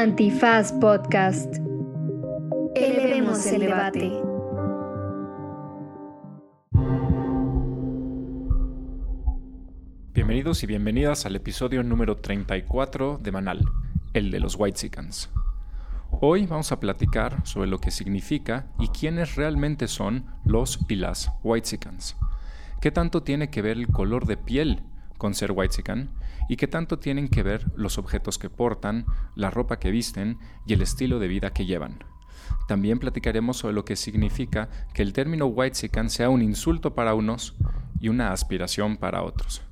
Antifaz Podcast. Elevemos el debate. Bienvenidos y bienvenidas al episodio número 34 de Manal, el de los Whitesicans. Hoy vamos a platicar sobre lo que significa y quiénes realmente son los y las Whitesicans. ¿Qué tanto tiene que ver el color de piel con ser Whitesican? ¿Y qué tanto tienen que ver los objetos que portan, la ropa que visten y el estilo de vida que llevan? También platicaremos sobre lo que significa que el término Whitesican sea un insulto para unos y una aspiración para otros.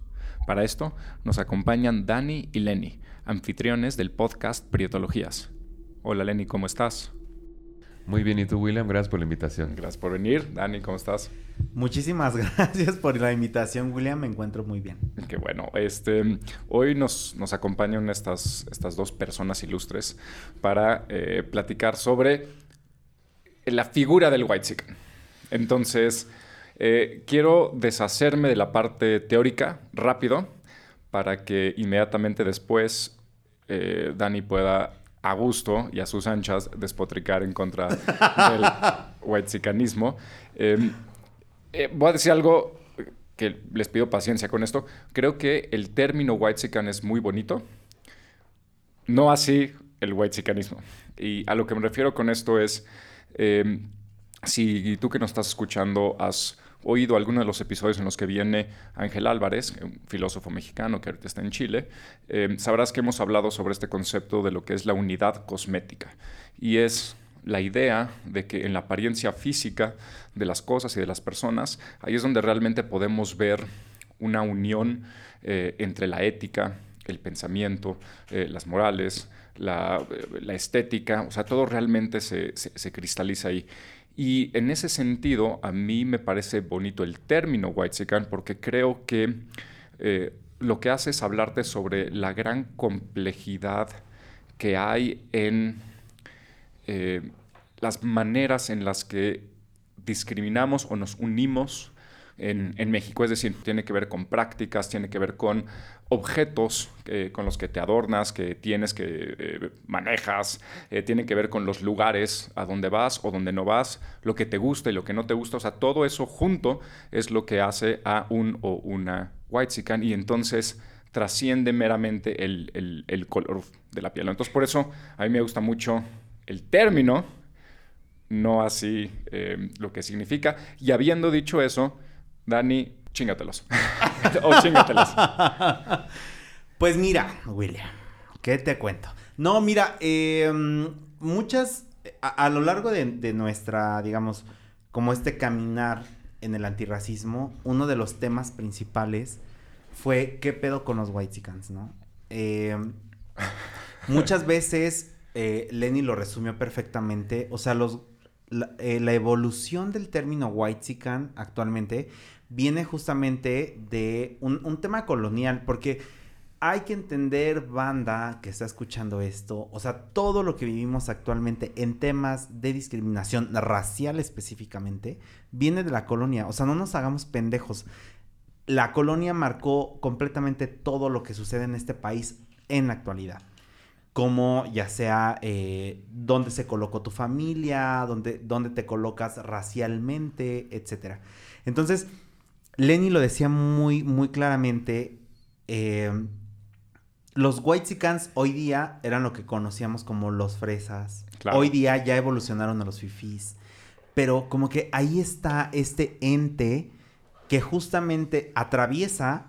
Para esto nos acompañan Dani y Lenny, anfitriones del podcast Prietologías. Hola Lenny, ¿cómo estás? Muy bien, ¿y tú William? Gracias por la invitación. Gracias por venir. Dani, ¿cómo estás? Muchísimas gracias por la invitación, William. Me encuentro muy bien. Qué bueno. Este, hoy nos, nos acompañan estas, estas dos personas ilustres para eh, platicar sobre la figura del White Chicken. Entonces, eh, quiero deshacerme de la parte teórica rápido para que inmediatamente después eh, Dani pueda a gusto y a sus anchas despotricar en contra del whitezicanismo. Em, eh, voy a decir algo que les pido paciencia con esto. Creo que el término whitezican es muy bonito, no así el whitezicanismo. Y a lo que me refiero con esto es, em, si tú que nos estás escuchando has oído alguno de los episodios en los que viene Ángel Álvarez, un filósofo mexicano que ahorita está en Chile, eh, sabrás que hemos hablado sobre este concepto de lo que es la unidad cosmética. Y es la idea de que en la apariencia física de las cosas y de las personas, ahí es donde realmente podemos ver una unión eh, entre la ética, el pensamiento, eh, las morales, la, estética, o sea, todo realmente se, se cristaliza ahí. Y en ese sentido, a mí me parece bonito el término whitezican porque creo que eh, lo que hace es hablarte sobre la gran complejidad que hay en eh, las maneras en las que discriminamos o nos unimos en, México. Es decir, tiene que ver con prácticas, tiene que ver con objetos eh, con los que te adornas, que tienes, que eh, manejas, eh, tiene que ver con los lugares a donde vas o donde no vas, lo que te gusta y lo que no te gusta. O sea, todo eso junto es lo que hace a un o una white y entonces trasciende meramente el, el color de la piel. Entonces, por eso a mí me gusta mucho el término, no así lo que significa. Y habiendo dicho eso, Dani, chingatelos. o chingatelos. Pues mira, William, ¿qué te cuento? No, mira, em, muchas, a, lo largo de, nuestra, digamos, como este caminar en el antirracismo, uno de los temas principales fue qué pedo con los whitezicans, ¿no? Em, muchas veces, eh, Lenny lo resumió perfectamente, o sea, los, la, eh, evolución del término whitezican actualmente viene justamente de un, tema colonial, porque hay que entender, banda que está escuchando esto, o sea, todo lo que vivimos actualmente en temas de discriminación racial específicamente, viene de la colonia, o sea, no nos hagamos pendejos. La colonia marcó completamente todo lo que sucede en este país en la actualidad como ya sea eh, dónde se colocó tu familia, dónde, dónde te colocas racialmente, etc. Entonces, Lenny lo decía muy, muy claramente. Eh, los Whitesicans hoy día eran lo que conocíamos como los fresas. Hoy día ya evolucionaron a los fifís. Pero como que ahí está este ente que justamente atraviesa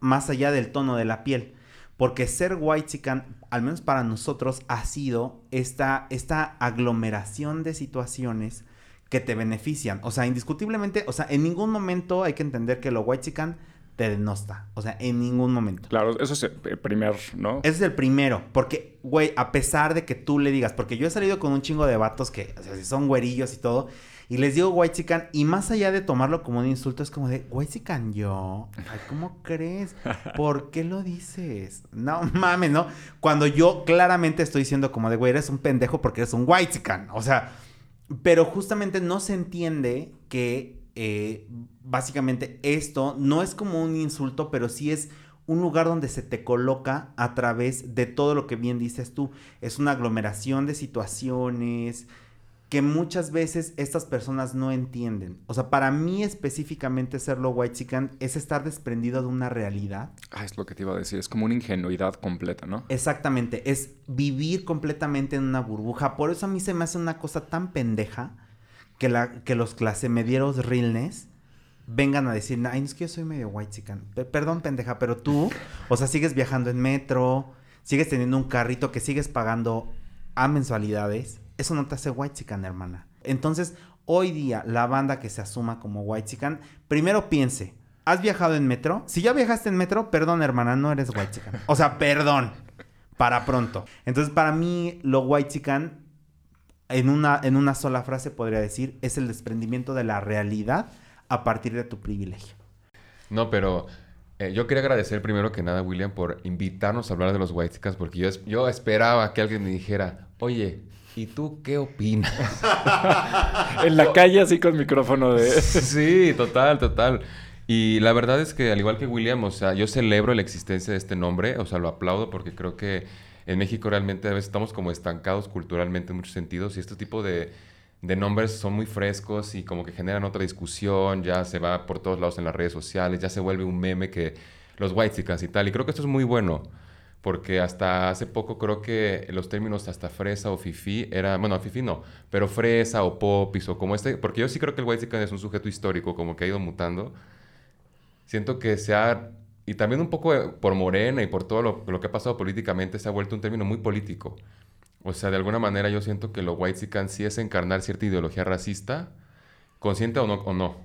más allá del tono de la piel. Porque ser Whitezican, al menos para nosotros, ha sido esta, esta aglomeración de situaciones que te benefician. O sea, indiscutiblemente, o sea, en ningún momento hay que entender que lo whitezican te denosta. O sea, en ningún momento. Claro, eso es el primer, ¿no? Ese es el primero. Porque, güey, a pesar de que tú le digas, porque yo he salido con un chingo de vatos que, o sea, si son güerillos y todo, y les digo whitezican, y más allá de tomarlo como un insulto, es como de, whitezican yo. Ay, ¿cómo crees? ¿Por qué lo dices? No mames, ¿no? Cuando yo claramente estoy diciendo como de, güey, eres un pendejo porque eres un whitezican. O sea pero justamente no se entiende que eh, básicamente esto no es como un insulto, pero sí es un lugar donde se te coloca a través de todo lo que bien dices tú. Es una aglomeración de situaciones que muchas veces estas personas no entienden. O sea, para mí específicamente serlo white chican es estar desprendido de una realidad. Ah, es lo que te iba a decir, es como una ingenuidad completa, ¿no? Exactamente, es vivir completamente en una burbuja. Por eso a mí se me hace una cosa tan pendeja que, la, que los clase medieros realness vengan a decir, ay, es que yo soy medio white chican. Perdón, pendeja, pero tú, o sea, sigues viajando en metro, sigues teniendo un carrito que sigues pagando a mensualidades. Eso no te hace white chican, hermana. Entonces, hoy día, la banda que se asuma como white chican, primero piense, ¿has viajado en metro? Si ya viajaste en metro, perdón, hermana, no eres white chican. O sea, perdón. Para pronto. Entonces, para mí, lo white chican, en una, en una sola frase podría decir, es el desprendimiento de la realidad a partir de tu privilegio. No, pero eh, yo quería agradecer primero que nada, William, por invitarnos a hablar de los White porque yo, yo esperaba que alguien me dijera, oye, ¿y tú qué opinas? en la calle así con micrófono de... sí, total, total. Y la verdad es que al igual que William, o sea, yo celebro la existencia de este nombre, o sea, lo aplaudo porque creo que en México realmente a veces estamos como estancados culturalmente en muchos sentidos y este tipo de de nombres son muy frescos y como que generan otra discusión, ya se va por todos lados en las redes sociales, ya se vuelve un meme que los white y tal. Y creo que esto es muy bueno, porque hasta hace poco creo que los términos hasta fresa o fifi era, bueno, fifi no, pero fresa o popis o como este, porque yo sí creo que el white es un sujeto histórico, como que ha ido mutando. Siento que se ha, y también un poco por Morena y por todo lo, lo que ha pasado políticamente, se ha vuelto un término muy político. O sea, de alguna manera yo siento que lo white sí es encarnar cierta ideología racista, consciente o no, o no.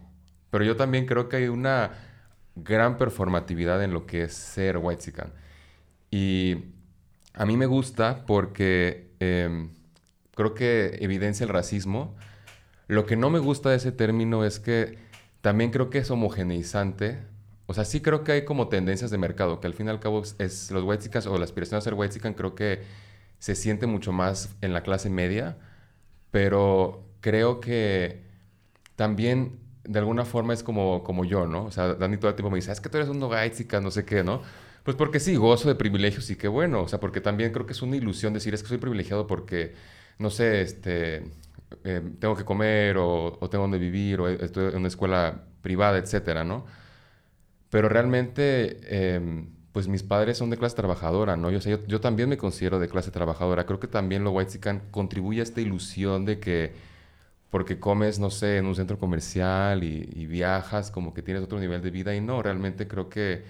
Pero yo también creo que hay una gran performatividad en lo que es ser white Y a mí me gusta porque em, creo que evidencia el racismo. Lo que no me gusta de ese término es que también creo que es homogeneizante. O sea, sí creo que hay como tendencias de mercado, que al fin y al cabo es, los white o la aspiración a ser white creo que se siente mucho más en la clase media, pero creo que también de alguna forma es como, como yo, ¿no? O sea, Dani todo el tiempo me dice, es que tú eres un chica, no sé qué, ¿no? Pues porque sí, gozo de privilegios y qué bueno, o sea, porque también creo que es una ilusión decir, es que soy privilegiado porque, no sé, este, eh, tengo que comer o, o, tengo donde vivir o estoy en una escuela privada, etcétera, ¿no? Pero realmente... Eh, pues mis padres son de clase trabajadora, ¿no? Yo, yo, también me considero de clase trabajadora. Creo que también lo white contribuye a esta ilusión de que porque comes, no sé, en un centro comercial y, viajas, como que tienes otro nivel de vida. Y no, realmente creo que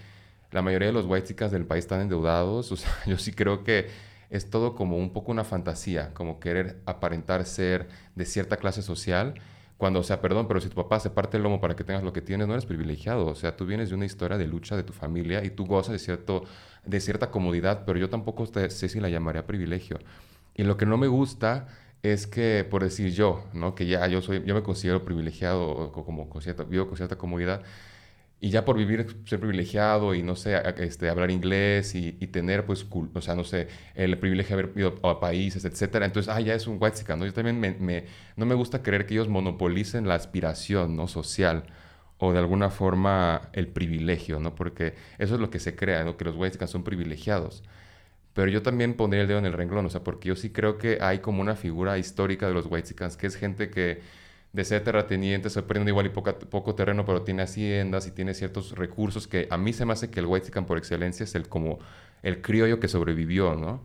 la mayoría de los white del país están endeudados. O sea, yo sí creo que es todo como un poco una fantasía, como querer aparentar ser de cierta clase social cuando, o sea, perdón, pero si tu papá se parte el lomo para que tengas lo que tienes, no eres privilegiado. O sea, tú vienes de una historia de lucha de tu familia y tú gozas de, cierto, de cierta comodidad, pero yo tampoco sé si la llamaría privilegio. Y lo que no me gusta es que, por decir yo, ¿no? Que ya yo soy, yo me considero privilegiado como con cierta, vivo con cierta comodidad y ya por vivir, ser privilegiado y no sé, este, hablar inglés y, tener, pues, o sea, no sé, el privilegio de haber ido a países, etcétera. Entonces, ah, ya es un white ¿no? Yo también me, no me gusta creer que ellos monopolicen la aspiración, ¿no? Social o de alguna forma el privilegio, ¿no? Porque eso es lo que se crea, ¿no? Que los white son privilegiados. Pero yo también pondría el dedo en el renglón, o sea, porque yo sí creo que hay como una figura histórica de los white que es gente que de ser terrateniente, se prende igual y poco terreno, pero tiene haciendas y tiene ciertos recursos que a mí se me hace que el Whitezican por excelencia es el como el criollo que sobrevivió, ¿no?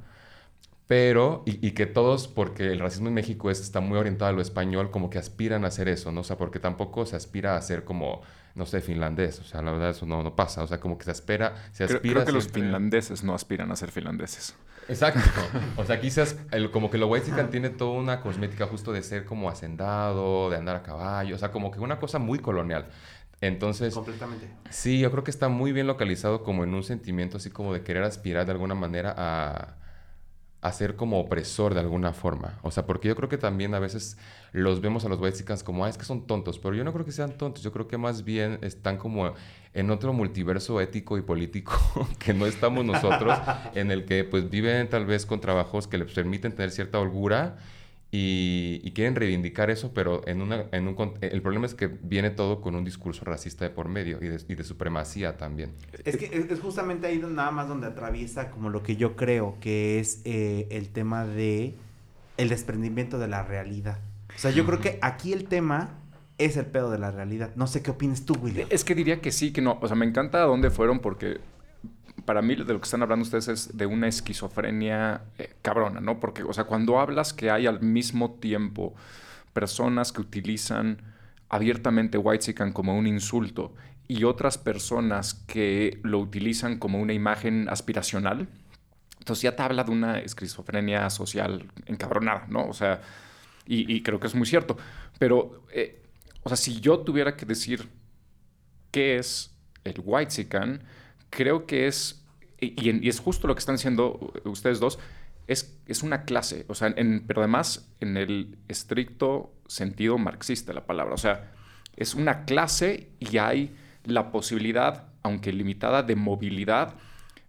Pero, y, que todos, porque el racismo en México es, está muy orientado a lo español, como que aspiran a hacer eso, ¿no? O sea, porque tampoco se aspira a ser como, no sé, finlandés, o sea, la verdad eso no, no pasa, o sea, como que se espera, se aspira creo, que los finlandeses no aspiran a ser finlandeses. Exacto. O sea, quizás el, como que lo Whitezican tiene toda una cosmética justo de ser como hacendado, de andar a caballo, o sea, como que una cosa muy colonial. Entonces, completamente. Sí, yo creo que está muy bien localizado como en un sentimiento así como de querer aspirar de alguna manera a, a ser como opresor de alguna forma. O sea, porque yo creo que también a veces los vemos a los Whitexicans como, ah, es que son tontos, pero yo no creo que sean tontos, yo creo que más bien están como en otro multiverso ético y político que no estamos nosotros, en el que pues viven tal vez con trabajos que les permiten tener cierta holgura y, y quieren reivindicar eso, pero en, una, en un... El problema es que viene todo con un discurso racista de por medio y de, y de supremacía también. Es que es, es justamente ahí donde- nada más donde atraviesa como lo que yo creo que es eh, el tema de el desprendimiento de la realidad. O sea, yo creo que aquí el tema es el pedo de la realidad. No sé qué opinas tú, William. Es que diría que sí, que no. O sea, me encanta a dónde fueron porque para mí de lo que están hablando ustedes es de una esquizofrenia eh, cabrona, ¿no? Porque, o sea, cuando hablas que hay al mismo tiempo personas que utilizan abiertamente Whitezican como un insulto y otras personas que lo utilizan como una imagen aspiracional, entonces ya te habla de una esquizofrenia social encabronada, ¿no? O sea, y, creo que es muy cierto. Pero, eh, o sea, si yo tuviera que decir qué es el Whitezican, creo que es, y, es justo lo que están diciendo ustedes dos, es, es una clase, o sea, en- pero además en el estricto sentido marxista la palabra, o sea, es una clase y hay la posibilidad, aunque limitada, de movilidad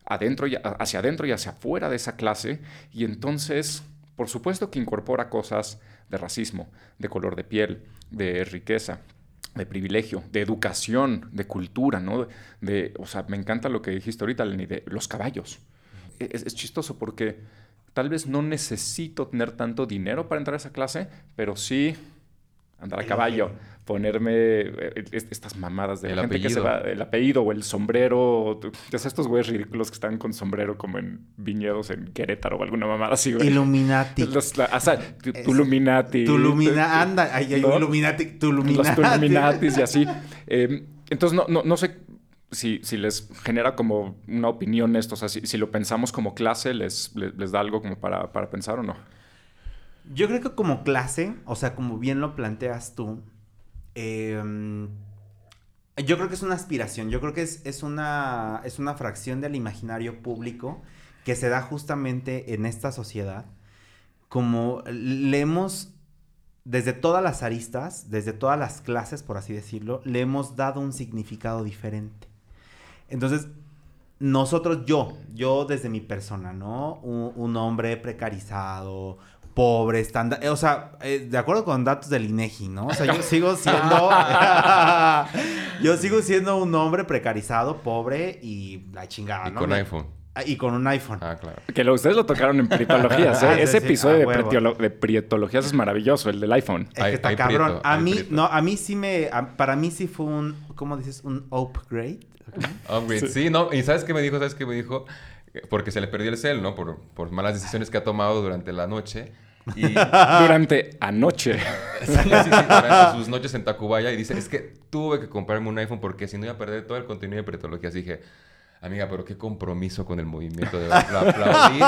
adentro hacia adentro y hacia afuera de esa clase, y entonces, por supuesto que incorpora cosas de racismo, de color de piel, de riqueza, de privilegio, de educación, de cultura, ¿no? De, o sea, me encanta lo que dijiste ahorita, Lenny, de los caballos. Es, es chistoso porque tal vez no necesito tener tanto dinero para entrar a esa clase, pero sí andar a caballo. Ponerme eh, est- estas mamadas de El la gente que se apellido. va, el apellido o el sombrero, ya estos güeyes ridículos que están con sombrero como en viñedos en Querétaro o alguna mamada así, güey. Illuminati. Los, la- o sea, tu- Es- Tuluminati. Tulumina, anda, ahí hay ¿no? Illuminati, Los. Tuluminatis y así. Eh, entonces, no, no, no sé si, si les genera como una opinión esto. O sea, si, si lo pensamos como clase, ¿les, les, les da algo como para, para pensar o no? Yo creo que como clase, o sea, como bien lo planteas tú, eh, yo creo que es una aspiración, yo creo que es, es, una, es una fracción del imaginario público que se da justamente en esta sociedad, como le hemos, desde todas las aristas, desde todas las clases, por así decirlo, le hemos dado un significado diferente. Entonces, nosotros, yo, yo desde mi persona, ¿no? Un hombre precarizado, pobre, estándar, o sea, eh, de acuerdo con datos del INEGI, ¿no? O sea, yo sigo siendo, yo sigo siendo un hombre precarizado, pobre y la chingada, y ¿no? con Me- iPhone. Ah, Y con un iPhone. Ah, claro. Que lo- ustedes lo tocaron en prietologías, ¿eh? Ah, sí, Ese sí, episodio de, de prietologías es maravilloso, el del iPhone. Es que está hay cabrón. prieto, a mí, no, a mí sí me, a- para mí sí fue un, ¿cómo dices? Un upgrade. Upgrade. Sí. no. ¿Y sabes qué me dijo? ¿Sabes qué me dijo? Eh, Porque se le perdió el cel, ¿no? Por, por malas decisiones que ha tomado durante la noche. Y Durante anoche. sí, sí, sí, durante sus noches en Tacubaya. Y dice, es que tuve que comprarme un iPhone porque si no iba a perder todo el contenido de pretologías. Dije, amiga, pero qué compromiso con el movimiento. De. La aplaudí.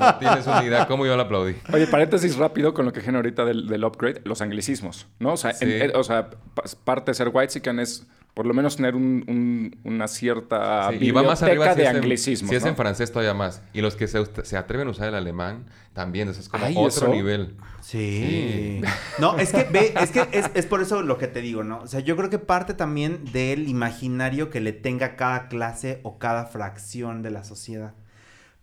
No tienes una idea cómo yo la aplaudí. Oye, paréntesis rápido con lo que genera ahorita del, del upgrade, los anglicismos, ¿no? O sea, Sí. en- en- o sea pa- parte de ser whitezican es por lo menos tener un- un- una cierta Sí, y va más biblioteca arriba si de es, en, anglicismos, si es en francés todavía más. Y los que se, se atreven a usar el alemán también. Eso es como Ay, otro ¿eso? nivel. Sí. No, es que ve, es que es, es por eso lo que te digo, ¿no? O sea, yo creo que parte también del imaginario que le tenga cada clase o cada fracción de la sociedad.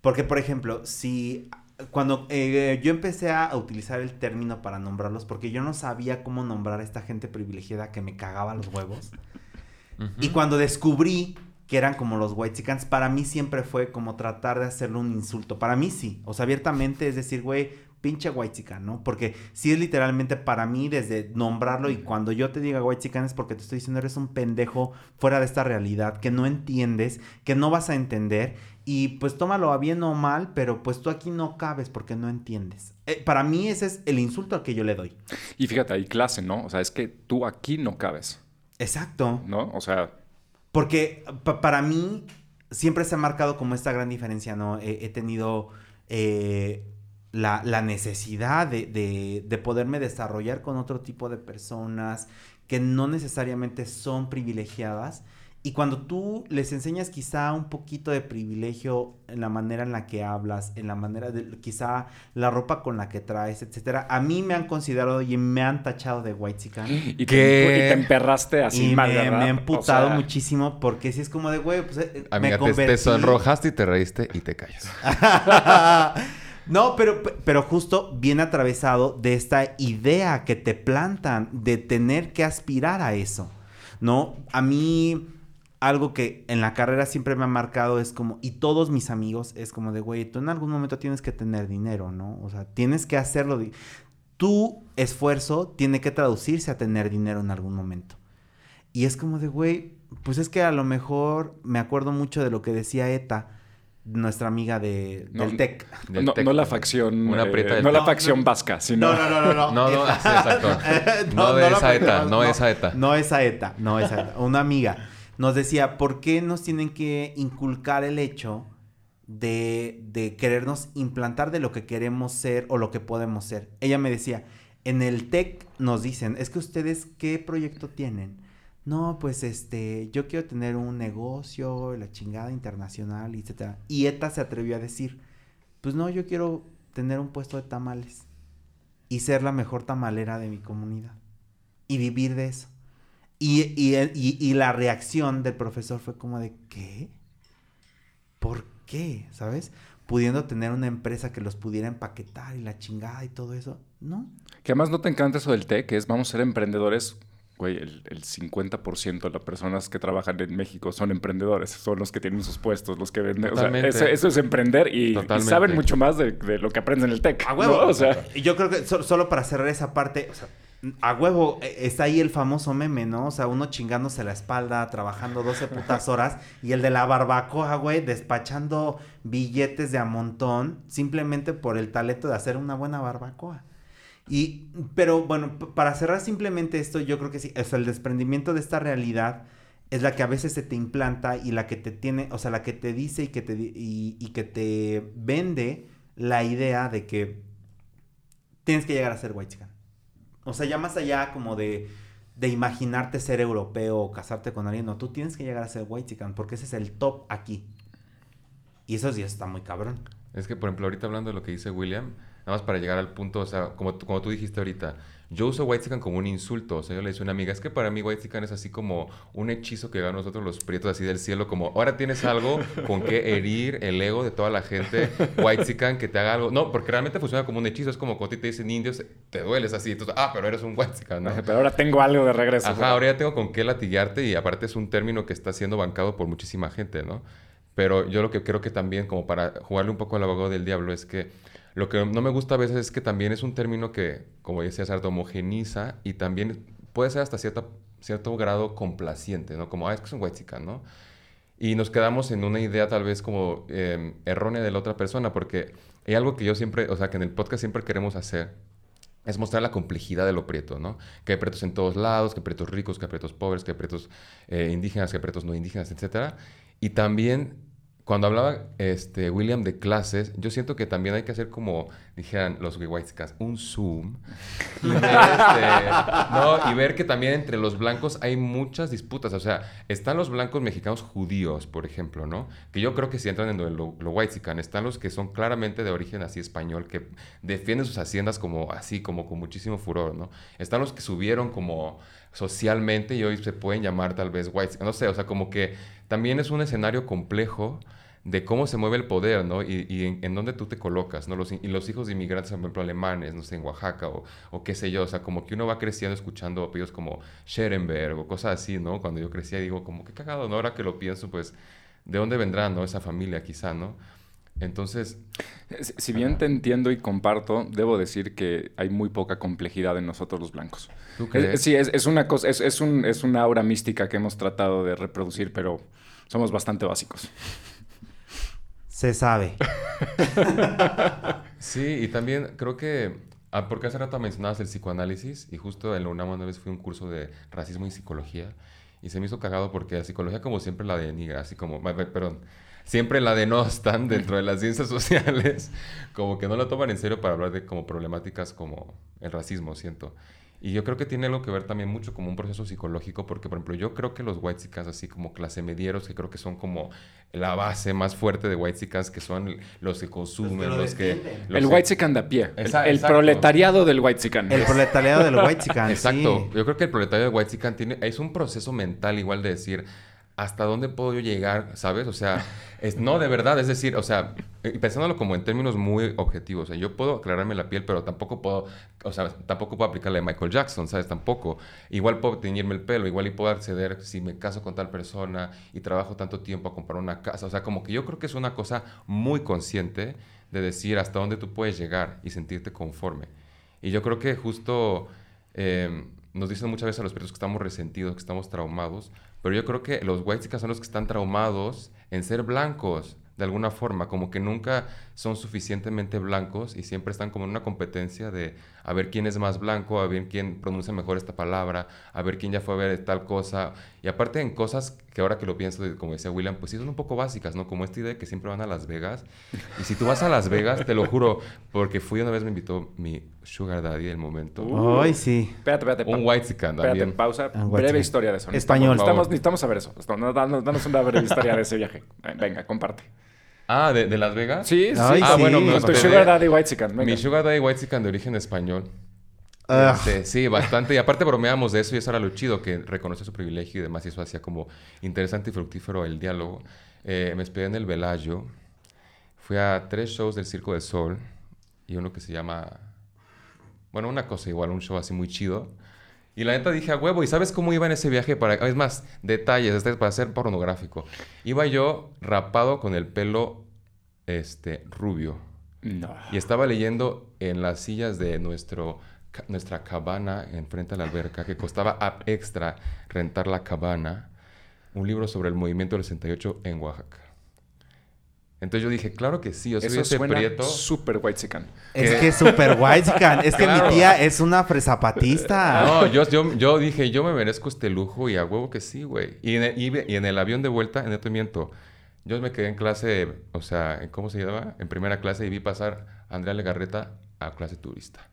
Porque, por ejemplo, si cuando eh, yo empecé a utilizar el término para nombrarlos, porque yo no sabía cómo nombrar a esta gente privilegiada que me cagaba los huevos. Y cuando descubrí que eran como los white para mí siempre fue como tratar de hacerle un insulto. Para mí sí. O sea, abiertamente es decir, güey, pinche white ¿no? Porque sí es literalmente para mí desde nombrarlo y cuando yo te diga white es porque te estoy diciendo eres un pendejo fuera de esta realidad, que no entiendes, que no vas a entender y pues tómalo a bien o mal, pero pues tú aquí no cabes porque no entiendes. Eh, para mí ese es el insulto al que yo le doy. Y fíjate, hay clase, ¿no? O sea, es que tú aquí no cabes, Exacto. ¿no? O sea, Porque pa- para mí siempre se ha marcado como esta gran diferencia, ¿no? He, he tenido eh, la, la necesidad de, de- de poderme desarrollar con otro tipo de personas que no necesariamente son privilegiadas. Y cuando tú les enseñas quizá un poquito de privilegio en la manera en la que hablas, en la manera de quizá la ropa con la que traes, etcétera, a mí me han considerado y me han tachado de white y te, te emperraste así y mal, me, me he O emputado sea, muchísimo porque si es como de, güey, pues eh, Amiga, me te, te convertí. sonrojaste y te reíste y te callas. No, pero, pero justo viene atravesado de esta idea que te plantan de tener que aspirar a eso, ¿no? A mí algo que en la carrera siempre me ha marcado es como, y todos mis amigos, es como de, güey, tú en algún momento tienes que tener dinero, ¿no? O sea, tienes que hacerlo. Tu esfuerzo tiene que traducirse a tener dinero en algún momento. Y es como de, güey, pues es que a lo mejor me acuerdo mucho de lo que decía ETA, nuestra amiga de, No, del TEC. Del No, tec- no la facción. Una eh, no la facción vasca, sino. No, no, no, no, no. No, no, exacto. No de esa ETA, no esa ETA. No esa ETA, no esa ETA. Una amiga nos decía, ¿por qué nos tienen que inculcar el hecho de, querernos implantar de lo que queremos ser o lo que podemos ser? Ella me decía, en el TEC nos dicen, es que ustedes, ¿qué proyecto tienen? No, pues este, yo quiero tener un negocio, la chingada internacional, etcétera. Y ETA se atrevió a decir, pues no, yo quiero tener un puesto de tamales y ser la mejor tamalera de mi comunidad y vivir de eso. Y, y, el- y- y la reacción del profesor fue como de, ¿qué? ¿Por qué? ¿Sabes? Pudiendo tener una empresa que los pudiera empaquetar y la chingada y todo eso. No. Que además no te encanta eso del tech, que es vamos a ser emprendedores. Güey, el, el 50% de las personas que trabajan en México son emprendedores, son los que tienen sus puestos, los que venden. O sea, eso, eso es emprender y, saben mucho más de, de lo que aprenden en el tech. A huevo. ¿no? O sea, Y yo creo que so- solo para cerrar esa parte, o sea, a huevo eh, está ahí el famoso meme, ¿no? O sea, uno chingándose la espalda, trabajando 12 putas horas, y el de la barbacoa, güey, despachando billetes de a montón, simplemente por el talento de hacer una buena barbacoa. Y, pero bueno, para cerrar simplemente esto, yo creo que sí, o sea, el desprendimiento de esta realidad es la que a veces se te implanta y la que te tiene, o sea, la que te dice y que te, y, y que te vende la idea de que tienes que llegar a ser white chican. O sea, ya más allá como de, de imaginarte ser europeo o casarte con alguien, no, tú tienes que llegar a ser white chican porque ese es el top aquí. Y eso sí está muy cabrón. Es que, por ejemplo, ahorita hablando de lo que dice William, nada más para llegar al punto, o sea, como, como tú dijiste ahorita, yo uso whitezican como un insulto. O sea, yo le decía a una amiga, es que para mí whitezican es así como un hechizo que ganamos nosotros los prietos así del cielo, como ahora tienes algo con que herir el ego de toda la gente whitezican que te haga algo. No, porque realmente funciona como un hechizo. Es como cuando te dicen indios, te dueles así. Entonces, ah, pero eres un whitezican, ¿no? pero ahora tengo algo de regreso. Ajá, ahora ya tengo con qué latigarte y aparte es un término que está siendo bancado por muchísima gente, ¿no? Pero yo lo que creo que también, como para jugarle un poco al abogado del diablo, es que lo que no me gusta a veces es que también es un término que, como decía Sarto, homogeniza y también puede ser hasta cierta, cierto grado complaciente, ¿no? Como, ah, es que es un ¿no? Y nos quedamos en una idea tal vez como eh, errónea de la otra persona, porque hay algo que yo siempre, o sea, que en el podcast siempre queremos hacer, es mostrar la complejidad de lo prieto, ¿no? Que hay prietos en todos lados, que hay prietos ricos, que hay prietos pobres, que hay prietos eh, indígenas, que hay prietos no indígenas, etc. Y también, cuando hablaba este, William de clases, yo siento que también hay que hacer como dijeran los whitescas, un zoom. Y ver, este, y ver que también entre los blancos hay muchas disputas. O sea, están los blancos mexicanos judíos, por ejemplo, ¿no? Que yo creo que si entran en lo, lo. Están los que son claramente de origen así español, que defienden sus haciendas como así, como con muchísimo furor, ¿no? Están los que subieron como socialmente y hoy se pueden llamar tal vez white. No sé, o sea, como que también es un escenario complejo de cómo se mueve el poder, ¿no? Y, y en, en, dónde tú te colocas, ¿no? Los, y los hijos de inmigrantes, por ejemplo, alemanes, no sé, en Oaxaca o, o, qué sé yo, o sea, como que uno va creciendo escuchando apellidos como Scherenberg o cosas así, ¿no? Cuando yo crecía digo, como qué cagado, ¿no? Ahora que lo pienso, pues, ¿de dónde vendrá, ¿no? Esa familia quizá, ¿no? Entonces... Si bien te entiendo y comparto, debo decir que hay muy poca complejidad en nosotros los blancos. ¿Tú crees? Es, sí, es, es, una cosa, es, es, un, es una aura mística que hemos tratado de reproducir, pero somos bastante básicos. Se sabe. sí, y también creo que, ah, porque hace rato mencionabas el psicoanálisis, y justo en la UNAM una vez fui a un curso de racismo y psicología, y se me hizo cagado porque la psicología como siempre la denigra, así como, perdón, siempre la denostan dentro de las ciencias sociales, como que no la toman en serio para hablar de como problemáticas como el racismo, siento. Y yo creo que tiene algo que ver también mucho como un proceso psicológico, porque por ejemplo yo creo que los whitezicans así como clase medieros, que creo que son como la base más fuerte de whitezicans, que son los que consumen, los que... Los que el whitezican de a pie, el, el proletariado del whitezican. El proletariado del whitezican, Exacto. Sí. Yo creo que el proletariado del whitezican tiene... Es un proceso mental igual de decir... ¿hasta dónde puedo yo llegar? ¿Sabes? O sea, es, no, de verdad, es decir, o sea, pensándolo como en términos muy objetivos, o sea, yo puedo aclararme la piel, pero tampoco puedo, o sea, tampoco puedo aplicarle a Michael Jackson, ¿sabes? Tampoco. Igual puedo teñirme el pelo, igual y puedo acceder si me caso con tal persona y trabajo tanto tiempo a comprar una casa, o sea, como que yo creo que es una cosa muy consciente de decir hasta dónde tú puedes llegar y sentirte conforme. Y yo creo que justo eh, nos dicen muchas veces a los perros que estamos resentidos, que estamos traumados, pero yo creo que los white son los que están traumados en ser blancos de alguna forma, como que nunca son suficientemente blancos y siempre están como en una competencia de a ver quién es más blanco, a ver quién pronuncia mejor esta palabra, a ver quién ya fue a ver tal cosa. Y aparte en cosas que ahora que lo pienso, como decía William, pues sí son un poco básicas, ¿no? Como esta idea de que siempre van a Las Vegas. Y si tú vas a Las Vegas, te lo juro, porque fui una vez me invitó mi sugar daddy el momento. Ay, sí. Espérate, espérate. Un white chican Espérate, también. pausa. Un white breve historia de eso. Español. Necesitamos, necesitamos saber eso. Danos- danos una breve historia de ese viaje. Venga, comparte. Ah, ¿de, de Las Vegas? Sí, sí. Ay, ah, sí. bueno, con tu Sugar. Daddy White Chicken. Venga. Mi sugar daddy white chican de origen español. Ugh. Este, sí, bastante. Y aparte bromeábamos de eso y eso era lo chido, que reconoce su privilegio y demás. Y eso hacía como interesante y fructífero el diálogo. Eh, me hospedé en el Velayo. Fui a tres shows del Circo del Sol y uno que se llama... Bueno, una cosa igual, un show así muy chido. Y la neta dije a huevo. ¿Y sabes cómo iba en ese viaje? Para, es más, detalles, este es para ser pornográfico. Iba yo rapado con el pelo este, rubio. No. Y estaba leyendo en las sillas de nuestro, ca- nuestra cabana enfrente a la alberca, que costaba extra rentar la cabana, un libro sobre el movimiento del 68 en Oaxaca. Entonces yo dije, claro que sí, yo soy Eso ese suena prieto. súper White Chicken. Es que es súper white chican. Es que Claro. mi tía es una fresapatista. No, yo, yo, yo dije, yo me merezco este lujo y a huevo que sí, güey. Y en, el, y y en el avión de vuelta, en este miento, yo me quedé en clase, o sea, ¿en ¿cómo se llama? En primera clase y vi pasar a Andrea Legarreta a clase turista.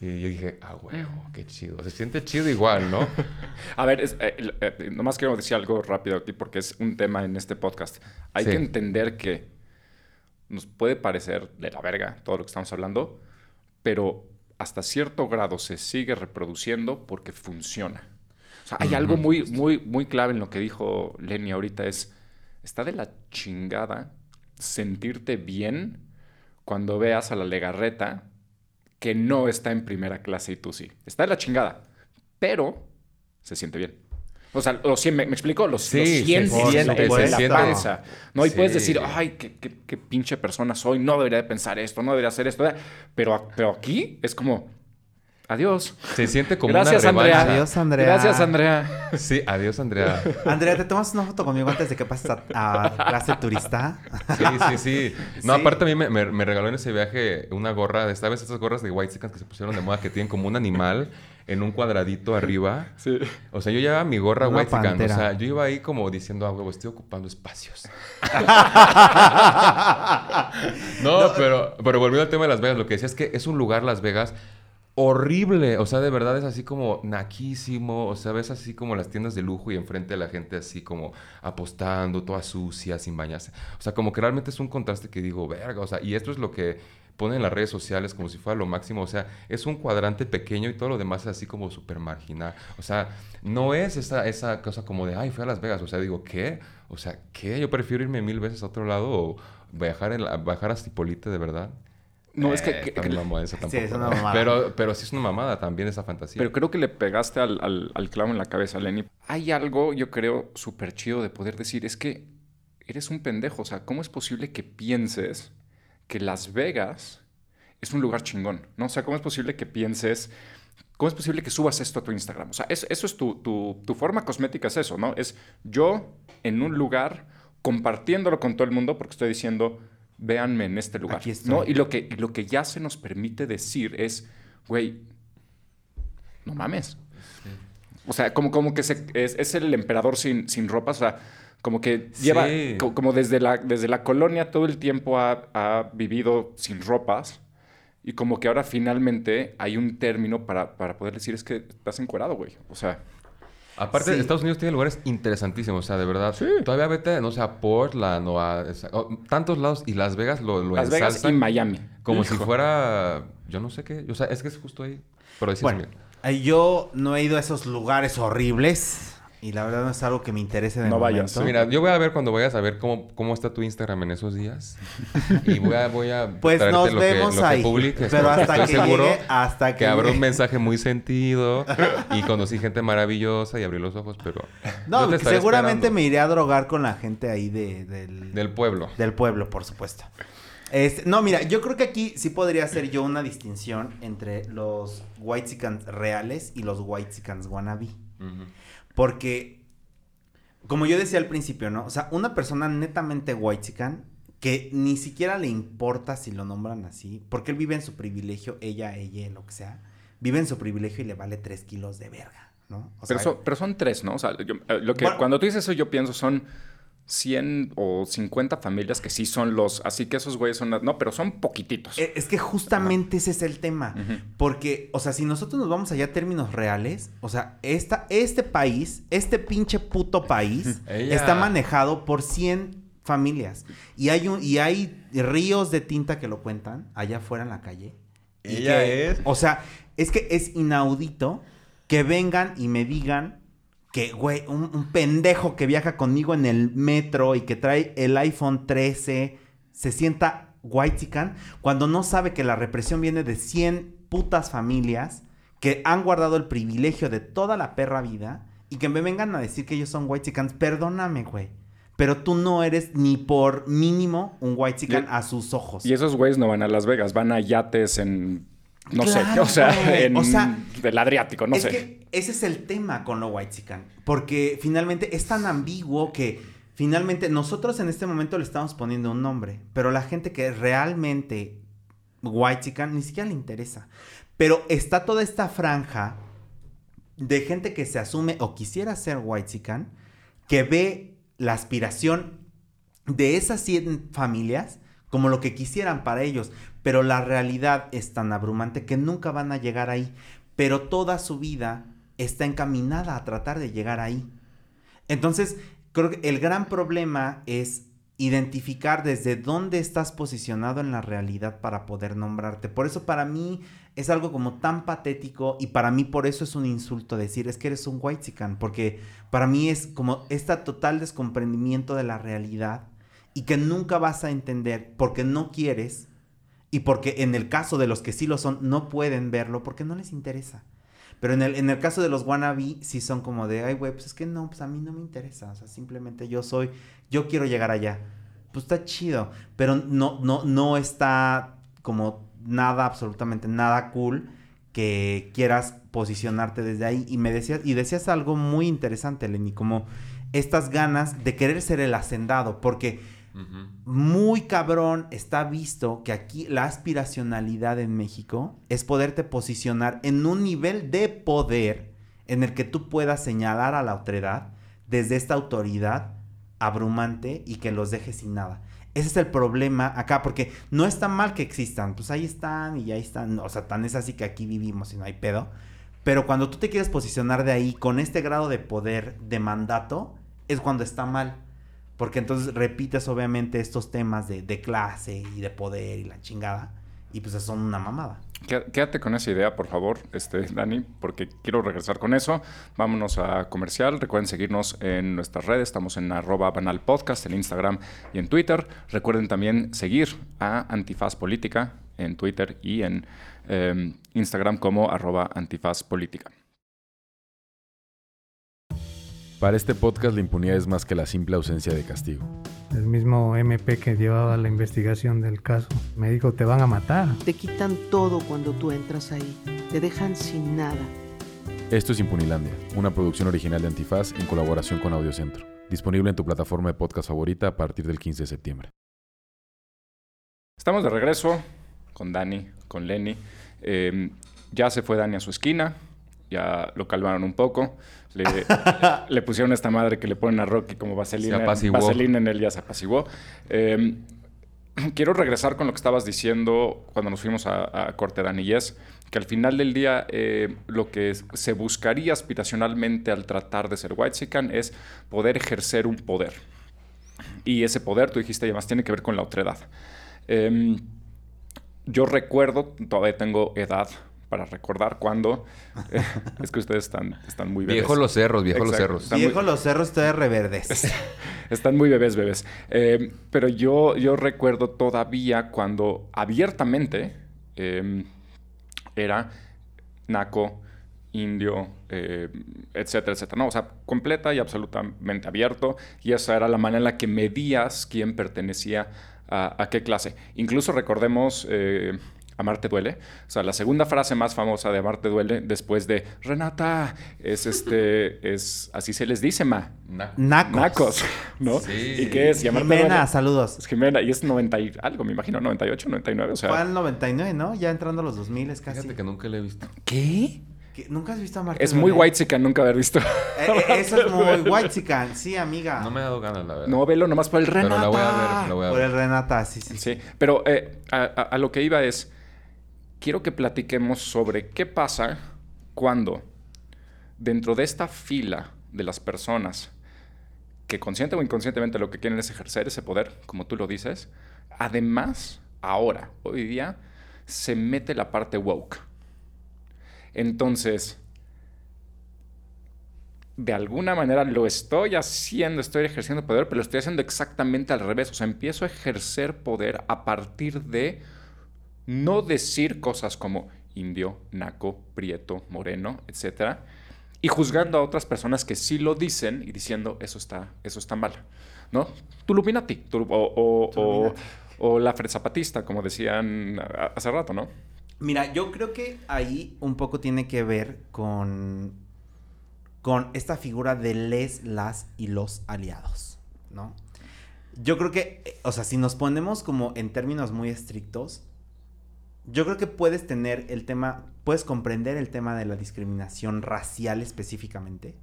Y yo dije, ah, huevo, qué chido. Se siente chido igual, ¿no? A ver, es- eh, eh, nomás quiero decir algo rápido aquí porque es un tema en este podcast. Hay Sí. que entender que nos puede parecer de la verga todo lo que estamos hablando, pero hasta cierto grado se sigue reproduciendo porque funciona. O sea, hay algo muy, muy, muy clave en lo que dijo Lenny ahorita es, está de la chingada sentirte bien cuando veas a la legarreta que no está en primera clase y tú sí. Está de la chingada, pero se siente bien. O sea, lo, me, me explico, lo, lo Sí, se sientes siente, en se la siente. panza. ¿no? Y puedes decir, ay, qué, qué- qué pinche persona soy, no debería de pensar esto, no debería hacer esto. Pero, pero aquí es como, adiós. Se siente como Gracias, una Andrea. Adiós, Andrea. Gracias, Andrea. Sí, adiós, Andrea. Andrea, ¿te tomas una foto conmigo antes de que pases a, a clase turista? Sí, sí, sí. No, Sí. aparte a mí me, me- me regaló en ese viaje una gorra, de esta vez esas gorras de White que se pusieron de moda, que tienen como un animal en un cuadradito arriba. Sí. O sea, yo llevaba mi gorra Una White O pantera. sea, yo iba ahí como diciendo, ah, huevo, estoy ocupando espacios. no, pero, pero volviendo al tema de Las Vegas, lo que decía es que es un lugar, Las Vegas, horrible. O sea, de verdad es así como naquísimo. O sea, ves así como las tiendas de lujo y enfrente a la gente así como apostando, toda sucia, sin bañarse. O sea, como que realmente es un contraste que digo, verga. O sea, y esto es lo que ponen en las redes sociales como si fuera lo máximo. O sea, es un cuadrante pequeño y todo lo demás es así como súper marginal. O sea, no es esa, esa cosa como de, ay, fui a Las Vegas. O sea, digo, ¿qué? O sea, ¿qué? Yo prefiero irme mil veces a otro lado o viajar, en la- bajar a Cipolite de verdad. No, es que, Eh, que- esa Sí, es una ¿no? mamada. Pero, pero sí es una mamada también esa fantasía. pero creo que le pegaste al, al- al clavo en la cabeza, Lenny. Hay algo, yo creo, súper chido de poder decir, es que eres un pendejo. O sea, ¿cómo es posible que pienses que Las Vegas es un lugar chingón? ¿No? O sea, ¿cómo es posible que pienses... ¿Cómo es posible que subas esto a tu Instagram? O sea, es- eso es tu, tu- tu forma cosmética, es eso, ¿no? Es yo en un lugar compartiéndolo con todo el mundo porque estoy diciendo, véanme en este lugar. Aquí. ¿no? Y lo que, y lo que ya se nos permite decir es, güey, no mames. O sea, como, como que se- es, es el emperador sin, sin ropa, o sea, como que lleva, Sí. co- como desde la, desde la colonia todo el tiempo ha, ha vivido sin ropas y como que ahora finalmente hay un término para, para poder decir es que estás encuerado, güey. O sea, Aparte, Sí. Estados Unidos tiene lugares interesantísimos, o sea, de verdad. Todavía vete, no sé, a Portland o a o tantos lados y Las Vegas lo, lo Las Vegas y Miami. como si fuera, yo no sé qué, o sea, es que es justo ahí. Pero Bueno, eh, yo no he ido a esos lugares horribles. Y la verdad no es algo que me interese de No vayas. momento. Mira, yo voy a ver cuando vayas a ver cómo, cómo está tu Instagram en esos días. Y voy a, voy a Pues traerte nos lo que- vemos lo que ahí. publiques, Pero porque hasta estoy que seguro llegue, hasta que que habrá un llegue. mensaje muy sentido y conocí gente maravillosa y abrí los ojos, pero No, yo te estaré seguramente esperando. me iré a drogar con la gente ahí de, del, del pueblo. del pueblo, por supuesto. Este, no, mira, yo creo que aquí sí podría hacer yo una distinción entre los whitexicans reales y los whitexicans wannabe. Ujú. Porque, como yo decía al principio, ¿no? O sea, una persona netamente whitezican que ni siquiera le importa si lo nombran así, porque él vive en su privilegio, ella, ella, lo que sea, vive en su privilegio y le vale tres kilos de verga, ¿no? O Pero, sea, son, pero son tres, ¿no? O sea, yo- eh, lo que, Bueno. cuando tú dices eso, yo pienso son 100 o 50 familias que sí son los... Así que esos güeyes son... No, pero son poquititos. Eh, Es que justamente ese es el tema. Porque, o sea, si nosotros nos vamos allá a términos reales, o sea, esta, este país, este pinche puto país, Ella. está manejado por 100 familias. Y hay, un, y hay ríos de tinta que lo cuentan allá afuera en la calle. Y Ella que- es- O sea, es que es inaudito que vengan y me digan que, güey, un, un pendejo que viaja conmigo en el metro y que trae el iPhone 13 se sienta whitezican cuando no sabe que la represión viene de 100 putas familias que han guardado el privilegio de toda la perra vida y que me vengan a decir que ellos son whitezicans. Perdóname, güey. Pero tú no eres ni por mínimo un whitezican Y- a sus ojos. Y esos güeyes no van a Las Vegas, van a yates en... No Claro, sé, o sea, en O sea, el Adriático, no es sé. que ese es el tema con lo whitezican. Porque finalmente es tan ambiguo que finalmente nosotros en este momento le estamos poniendo un nombre. Pero la gente que realmente whitezican ni siquiera le interesa. Pero está toda esta franja de gente que se asume o quisiera ser whitezican, que ve la aspiración de esas 100 familias como lo que quisieran para ellos, pero la realidad es tan abrumante que nunca van a llegar ahí, pero toda su vida está encaminada a tratar de llegar ahí. Entonces, creo que el gran problema es identificar desde dónde estás posicionado en la realidad para poder nombrarte. Por eso para mí es algo como tan patético y para mí por eso es un insulto decir es que eres un whitezican, porque para mí es como este total descomprendimiento de la realidad y que nunca vas a entender porque no quieres y porque en el caso de los que sí lo son no pueden verlo porque no les interesa. Pero en el, en el caso de los wannabe, sí son como de, ay, güey, pues es que no, pues a mí no me interesa. O sea, simplemente yo soy, yo quiero llegar allá. Pues está chido. Pero no, no, no está como nada, absolutamente nada cool que quieras posicionarte desde ahí. Y me decías, y decías algo muy interesante, Lenny, como estas ganas de querer ser el hacendado. Porque Muy cabrón está visto que aquí la aspiracionalidad en México es poderte posicionar en un nivel de poder en el que tú puedas señalar a la otredad desde esta autoridad abrumante y que los deje sin nada. Ese es el problema acá, porque no está mal que existan, pues ahí están y ahí están, o sea, tan es así que aquí vivimos y no hay pedo. Pero cuando tú te quieres posicionar de ahí con este grado de poder, de mandato, es cuando está mal. Porque entonces repites obviamente estos temas de, clase y de poder y la chingada. Y pues son una mamada. Qué- Quédate con esa idea, por favor, este, Dani, porque quiero regresar con eso. Vámonos a comercial. Recuerden seguirnos en nuestras redes. Estamos en arroba banal podcast, en Instagram y en Twitter. Recuerden también seguir a Antifaz Política en Twitter y en eh, Instagram como arroba Antifaz. Para este podcast la impunidad es más que la simple ausencia de castigo. El mismo MP que llevaba la investigación del caso me dijo, te van a matar. Te quitan todo cuando tú entras ahí. Te dejan sin nada. Esto es Impunilandia, una producción original de Antifaz en colaboración con Audiocentro. Disponible en tu plataforma de podcast favorita a partir del 15 de septiembre. Estamos de regreso con Dani, con Lenny. Eh, ya se fue Dani a su esquina, ya lo calmaron un poco. Le, le pusieron esta madre que le ponen a Rocky como vaselina, Se apaciguó. vaselina en él, ya se apaciguó. Eh, quiero regresar con lo que estabas diciendo cuando nos fuimos a, a Corte Dani, y es que al final del día eh, lo que se buscaría aspiracionalmente al tratar de ser whitezican es poder ejercer un poder. Y ese poder, tú dijiste, además tiene que ver con la otredad. Em, yo recuerdo, todavía tengo edad para recordar cuándo. eh, es que ustedes están, están muy bebés. Viejo los cerros, viejo los cerros. Están muy- Viejo, los cerros todavía reverdes. Están muy bebés, bebés. Eh, pero yo, yo recuerdo todavía cuando abiertamente eh, era naco, indio, eh, etcétera, etcétera. No, o sea, completa y absolutamente abierto. Y esa era la manera en la que medías quién pertenecía a, a qué clase. Incluso recordemos... eh, Amarte duele. O sea, la segunda frase más famosa de Amarte duele después de Renata es este es así se les dice, ma. Naco. Nacos. Nacos, ¿no? Sí. ¿Y qué es? Y Amarte Jimena, duele. saludos. Es Jimena, y es 90 y algo, me imagino, 98, 99, o sea. Fue al 99, ¿no? Ya entrando a los 2000 es casi. Fíjate que nunca le he visto. ¿Qué? ¿Nunca has visto a Marta Es muy Duele? white nunca haber visto. Eh, eh, eso es muy white chican. Sí, amiga. No me ha dado ganas, la verdad. No, velo nomás por el Pero Renata. la voy a ver, la voy a Por ver. el Renata, sí, sí. Sí, pero eh, a, a- a lo que iba es, quiero que platiquemos sobre qué pasa cuando dentro de esta fila de las personas que consciente o inconscientemente lo que quieren es ejercer ese poder, como tú lo dices, además, ahora, hoy día, se mete la parte woke. Entonces, de alguna manera lo estoy haciendo, estoy ejerciendo poder, pero lo estoy haciendo exactamente al revés. O sea, empiezo a ejercer poder a partir de no decir cosas como indio, naco, prieto, moreno, etcétera, y juzgando a otras personas que sí lo dicen y diciendo eso está, eso está mal, ¿no? Tuluminati, tu- o, o, o, la Zapatista, como decían hace rato, ¿no? Mira, yo creo que ahí un poco tiene que ver con, con esta figura de les, las y los aliados, ¿no? Yo creo que, eh, o sea, si nos ponemos como en términos muy estrictos, yo creo que puedes tener el tema, puedes comprender el tema de la discriminación racial específicamente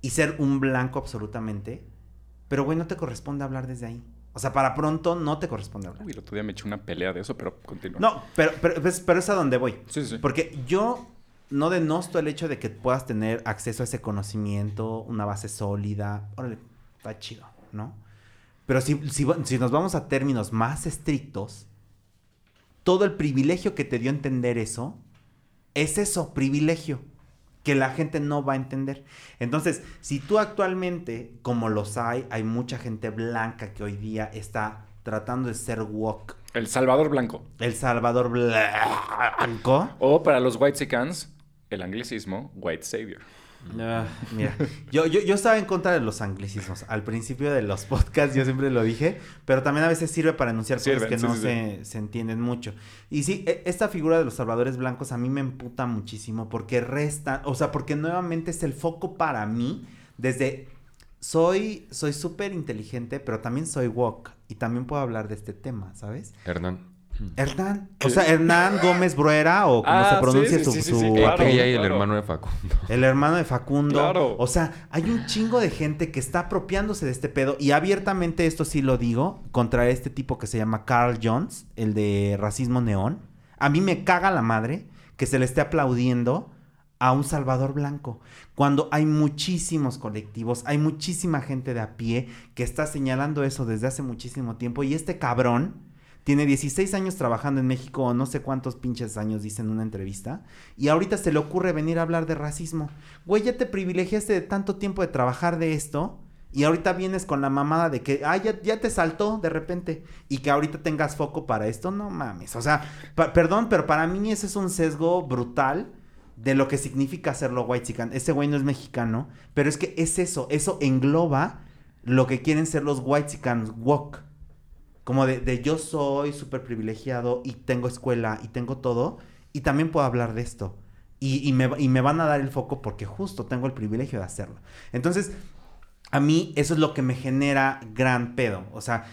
y ser un blanco absolutamente, pero güey, no te corresponde hablar desde ahí. O sea, para pronto no te corresponde hablar. Uy, el otro día me eché una pelea de eso, pero continúa. No, pero, pero, pues, pero es a donde voy. Sí, sí. Porque yo no denosto el hecho de que puedas tener acceso a ese conocimiento, una base sólida. Órale, está chido, ¿no? Pero si, si, si nos vamos a términos más estrictos, todo el privilegio que te dio entender eso, es eso, privilegio, que la gente no va a entender. Entonces, si tú actualmente, como los hay, hay mucha gente blanca que hoy día está tratando de ser woke, El Salvador Blanco. el Salvador Blanco. O para los White el anglicismo White Savior. Ah, mira, yo, yo, yo estaba en contra de los anglicismos. Al principio de los podcasts yo siempre lo dije, pero también a veces sirve para anunciar cosas que sí, no sí, se, se entienden mucho. Y sí, e- esta figura de los salvadores blancos a mí me emputa muchísimo porque resta, o sea, porque nuevamente es el foco para mí desde soy soy súper inteligente, pero también soy woke y también puedo hablar de este tema, ¿sabes? Hernán. Hernán, o sea, Hernán Gómez Bruera o como Ah, se pronuncia sí, su, sí, sí, su claro. El hermano de Facundo. el hermano de Facundo. Claro. O sea, hay un chingo de gente que está apropiándose de este pedo. Y abiertamente esto sí lo digo. Contra este tipo que se llama Carl Jones, el de racismo neón. A mí me caga la madre que se le esté aplaudiendo a un Salvador Blanco. Cuando hay muchísimos colectivos, hay muchísima gente de a pie que está señalando eso desde hace muchísimo tiempo. Y este cabrón tiene 16 años trabajando en México o no sé cuántos pinches años dice en una entrevista. Y ahorita se le ocurre venir a hablar de racismo. Güey, ya te privilegiaste de tanto tiempo de trabajar de esto. Y ahorita vienes con la mamada de que, ah, ya, ya te saltó de repente. Y que ahorita tengas foco para esto. No mames. O sea, perdón, pero para mí ese es un sesgo brutal de lo que significa hacerlo white chican. Ese güey no es mexicano. Pero es que es eso. Eso engloba lo que quieren ser los white chicans woke. Como de, yo soy súper privilegiado y tengo escuela y tengo todo y también puedo hablar de esto. Y, y me, y me van a dar el foco porque justo tengo el privilegio de hacerlo. Entonces, a mí eso es lo que me genera gran pedo. O sea,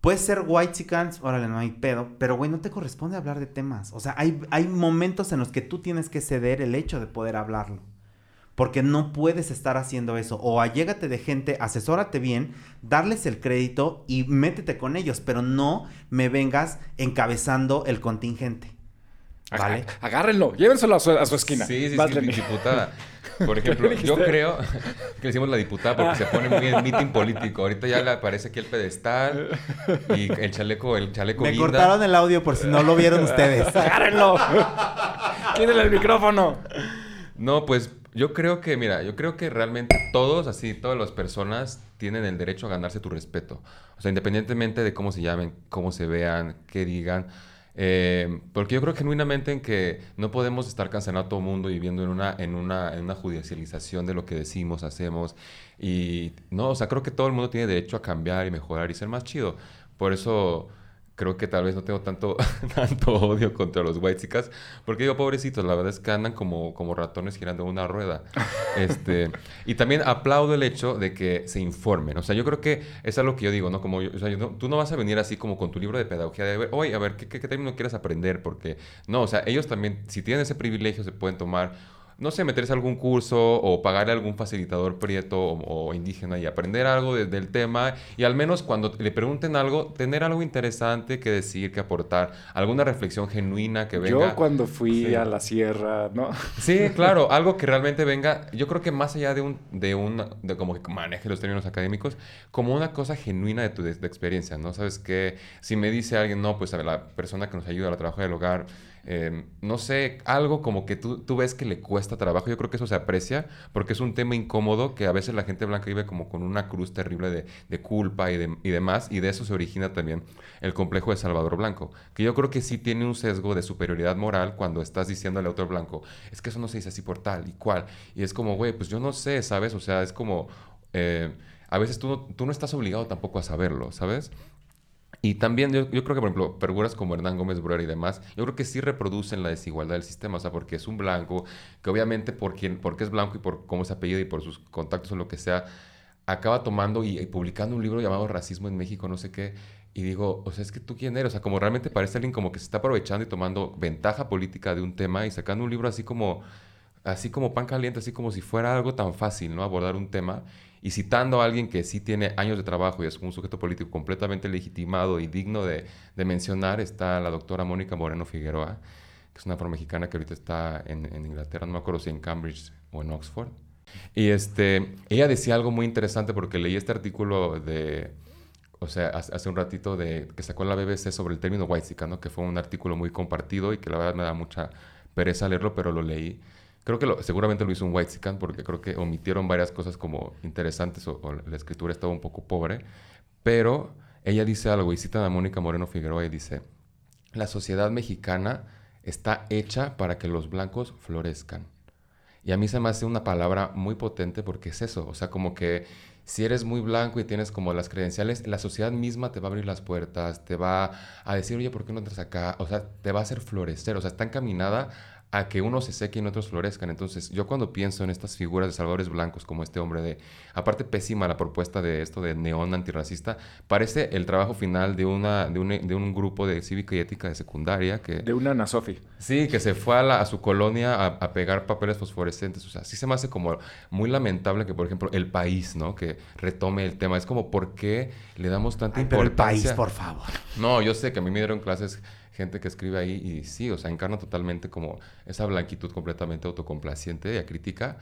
puedes ser white chickens, órale, no hay pedo, pero güey, no te corresponde hablar de temas. O sea, hay, hay momentos en los que tú tienes que ceder el hecho de poder hablarlo. Porque no puedes estar haciendo eso. O allégate de gente, asesórate bien, darles el crédito y métete con ellos. Pero no me vengas encabezando el contingente. ¿Vale? Ag- Agárrenlo, llévenselo a su, a su esquina. Sí, sí, sí, diputada. Por ejemplo, yo creo que le decimos la diputada porque se pone muy en meeting político. Ahorita ya le aparece aquí el pedestal y el chaleco, el chaleco Me guinda. cortaron el audio por si no lo vieron ustedes. Agárrenlo. Quítale el micrófono. No, pues yo creo que, mira, yo creo que realmente todos, así, todas las personas tienen el derecho a ganarse tu respeto. O sea, independientemente de cómo se llamen, cómo se vean, qué digan. Eh, porque yo creo genuinamente en que no podemos estar cancelando a todo el mundo viviendo en una, en, una, en una judicialización de lo que decimos, hacemos. Y no, o sea, creo que todo el mundo tiene derecho a cambiar y mejorar y ser más chido. Por eso creo que tal vez no tengo tanto, tanto odio contra los whitesicas, porque digo, pobrecitos, la verdad es que andan como, como ratones girando una rueda. Este, y también aplaudo el hecho de que se informen. O sea, yo creo que es algo que yo digo, ¿no? Como, yo- o sea, yo no- tú no vas a venir así como con tu libro de pedagogía de, oye, a ver, ¿qué, qué, qué término quieres aprender? Porque, no, o sea, ellos también, si tienen ese privilegio, se pueden tomar no sé, meterse a algún curso o pagarle a algún facilitador prieto o, o indígena y aprender algo de- del tema y al menos cuando le pregunten algo, tener algo interesante que decir, que aportar, alguna reflexión genuina que venga. Yo cuando fui Sí. a la sierra, ¿no? Sí, claro, algo que realmente venga, yo creo que más allá de un, de un, de como que maneje los términos académicos, como una cosa genuina de tu de, de experiencia, ¿no? Sabes que si me dice alguien, no, pues a ver, la persona que nos ayuda al trabajo del hogar, eh, no sé, algo como que tú, tú ves que le cuesta trabajo, yo creo que eso se aprecia, porque es un tema incómodo que a veces la gente blanca vive como con una cruz terrible de, culpa y, de- y demás, y de eso se origina también el complejo de Salvador Blanco, que yo creo que sí tiene un sesgo de superioridad moral cuando estás diciéndole a otro blanco, es que eso no se dice así por tal y cual, y es como, güey, pues yo no sé, ¿sabes? O sea, es como, eh, a veces tú no, tú no estás obligado tampoco a saberlo, ¿sabes? Y también yo, yo creo que, por ejemplo, perguras como Hernán Gómez Breuer y demás, yo creo que sí reproducen la desigualdad del sistema, o sea, porque es un blanco, que obviamente por quien, porque es blanco y por cómo se apellida y por sus contactos o lo que sea, acaba tomando y, y publicando un libro llamado Racismo en México, no sé qué, y digo, o sea, es que tú quién eres, o sea, como realmente parece alguien como que se está aprovechando y tomando ventaja política de un tema y sacando un libro así como, así como pan caliente, así como si fuera algo tan fácil, ¿no? Abordar un tema y citando a alguien que sí tiene años de trabajo y es un sujeto político completamente legitimado y digno de, de mencionar, está la doctora Mónica Moreno Figueroa, que es una afromexicana que ahorita está en, en Inglaterra, no me acuerdo si en Cambridge o en Oxford. Y este, ella decía algo muy interesante porque leí este artículo de, o sea, hace un ratito de que sacó la BBC sobre el término white ¿no? Que fue un artículo muy compartido y que la verdad me da mucha pereza leerlo, pero lo leí. Creo que lo- seguramente lo hizo un white porque creo que omitieron varias cosas como interesantes o, o la escritura estaba un poco pobre. Pero ella dice algo y cita a Mónica Moreno Figueroa y dice, la sociedad mexicana está hecha para que los blancos florezcan. Y a mí se me hace una palabra muy potente porque es eso, o sea, como que si eres muy blanco y tienes como las credenciales, la sociedad misma te va a abrir las puertas, te va a decir, oye, ¿por qué no entras acá? O sea, te va a hacer florecer, o sea, está encaminada a que unos se sequen y otros florezcan. Entonces, yo cuando pienso en estas figuras de salvadores blancos como este hombre de, aparte pésima la propuesta de esto de neón antirracista, parece el trabajo final de, una, de, un, de un grupo de cívica y ética de secundaria que... De una Ana Sofi. Sí, que se fue a, la- a su colonia a, a pegar papeles fosforescentes. O sea, sí se me hace como muy lamentable que, por ejemplo, el país, ¿no? Que retome el tema. Es como, ¿por qué le damos tanta Ay, pero el país, importancia? por favor. No, yo sé que a mí me dieron clases gente que escribe ahí y sí, o sea, encarna totalmente como esa blanquitud completamente autocomplaciente y acrítica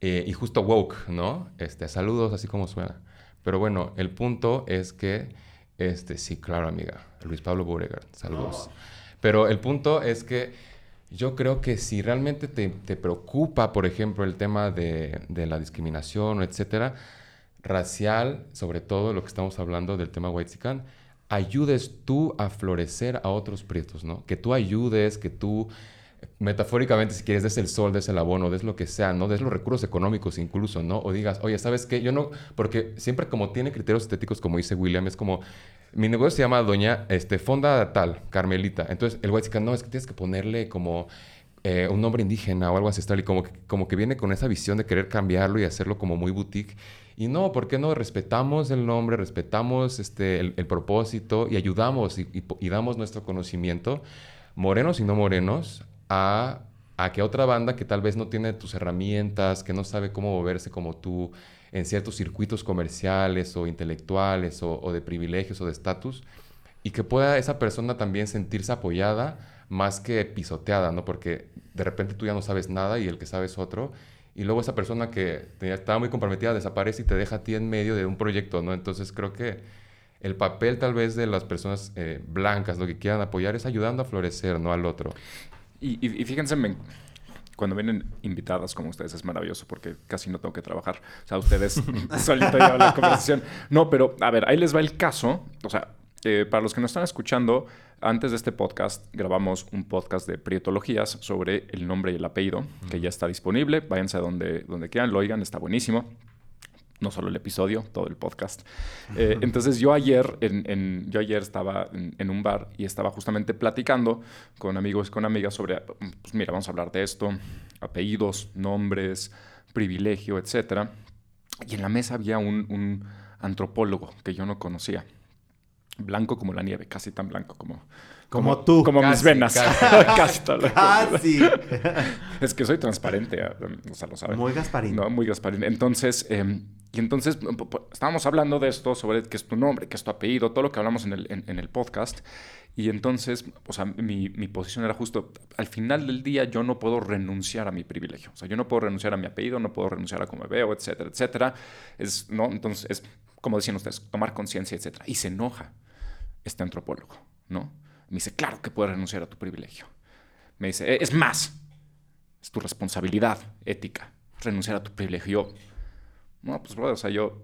eh, y justo woke, ¿no? Este, saludos, así como suena. Pero bueno, el punto es que, este, sí, claro, amiga, Luis Pablo Beauregard, saludos. Pero el punto es que yo creo que si realmente te, te preocupa, por ejemplo, el tema de, de la discriminación, etcétera, racial, sobre todo lo que estamos hablando del tema white ayudes tú a florecer a otros prietos, ¿no? Que tú ayudes, que tú, metafóricamente, si quieres, des el sol, des el abono, des lo que sea, ¿no? Des los recursos económicos incluso, ¿no? O digas, oye, ¿sabes qué? Yo no, porque siempre como tiene criterios estéticos, como dice William, es como, mi negocio se llama Doña este, Fonda Tal, Carmelita. Entonces, el white no, es que tienes que ponerle como eh, un nombre indígena o algo ancestral y como que, como que viene con esa visión de querer cambiarlo y hacerlo como muy boutique. Y no, ¿por qué no? Respetamos el nombre, respetamos este, el, propósito y ayudamos y damos nuestro conocimiento, morenos y no morenos, a, a que otra banda que tal vez no tiene tus herramientas, que no sabe cómo moverse como tú en ciertos circuitos comerciales o intelectuales o, o de privilegios o de estatus, y que pueda esa persona también sentirse apoyada más que pisoteada, ¿no? Porque de repente tú ya no sabes nada y el que sabe es otro. Y luego esa persona que tenía- estaba muy comprometida desaparece y te deja a ti en medio de un proyecto, ¿no? Entonces creo que el papel tal vez de las personas eh, blancas, lo que quieran apoyar es ayudando a florecer, ¿no? Al otro. Y, y- y fíjense, me- cuando vienen invitadas como ustedes es maravilloso porque casi no tengo que trabajar. O sea, ustedes solito llevan la conversación. No, pero a ver, ahí les va el caso. O sea, eh, para los que nos están escuchando, antes de este podcast grabamos un podcast de prietologías sobre el nombre y el apellido, que ya está disponible. Váyanse a donde, donde quieran, lo oigan, está buenísimo no solo el episodio, todo el podcast. Eh, entonces yo ayer, en, en- yo ayer estaba en, en un bar y estaba justamente platicando con amigos con amigas sobre, pues mira, vamos a hablar de esto, apellidos, nombres, privilegio, etcétera. Y en la mesa había un, un antropólogo que yo no conocía. Blanco como la nieve, casi tan blanco como... Como tú. Como mis Casi, venas. casi. Casi. Ah. Es que soy transparente, ah, o sea, lo saben. Muy Gasparín. No, muy Gasparín. Entonces, eh, y entonces estábamos hablando de esto, sobre qué es tu nombre, qué es tu apellido, todo lo que hablamos en el, en, en el podcast. Y entonces, o sea, mi, mi posición era justo, al final del día yo no puedo renunciar a mi privilegio. O sea, yo no puedo renunciar a mi apellido, no puedo renunciar a cómo me veo, etcétera, etcétera. Es, ¿no? Entonces, es como decían ustedes, tomar conciencia, etcétera. Y se enoja este antropólogo, ¿no? Me dice, claro que puedes renunciar a tu privilegio. Me dice, "Eh, es más, es tu responsabilidad ética renunciar a tu privilegio. Yo, no, pues, brother, o sea, yo,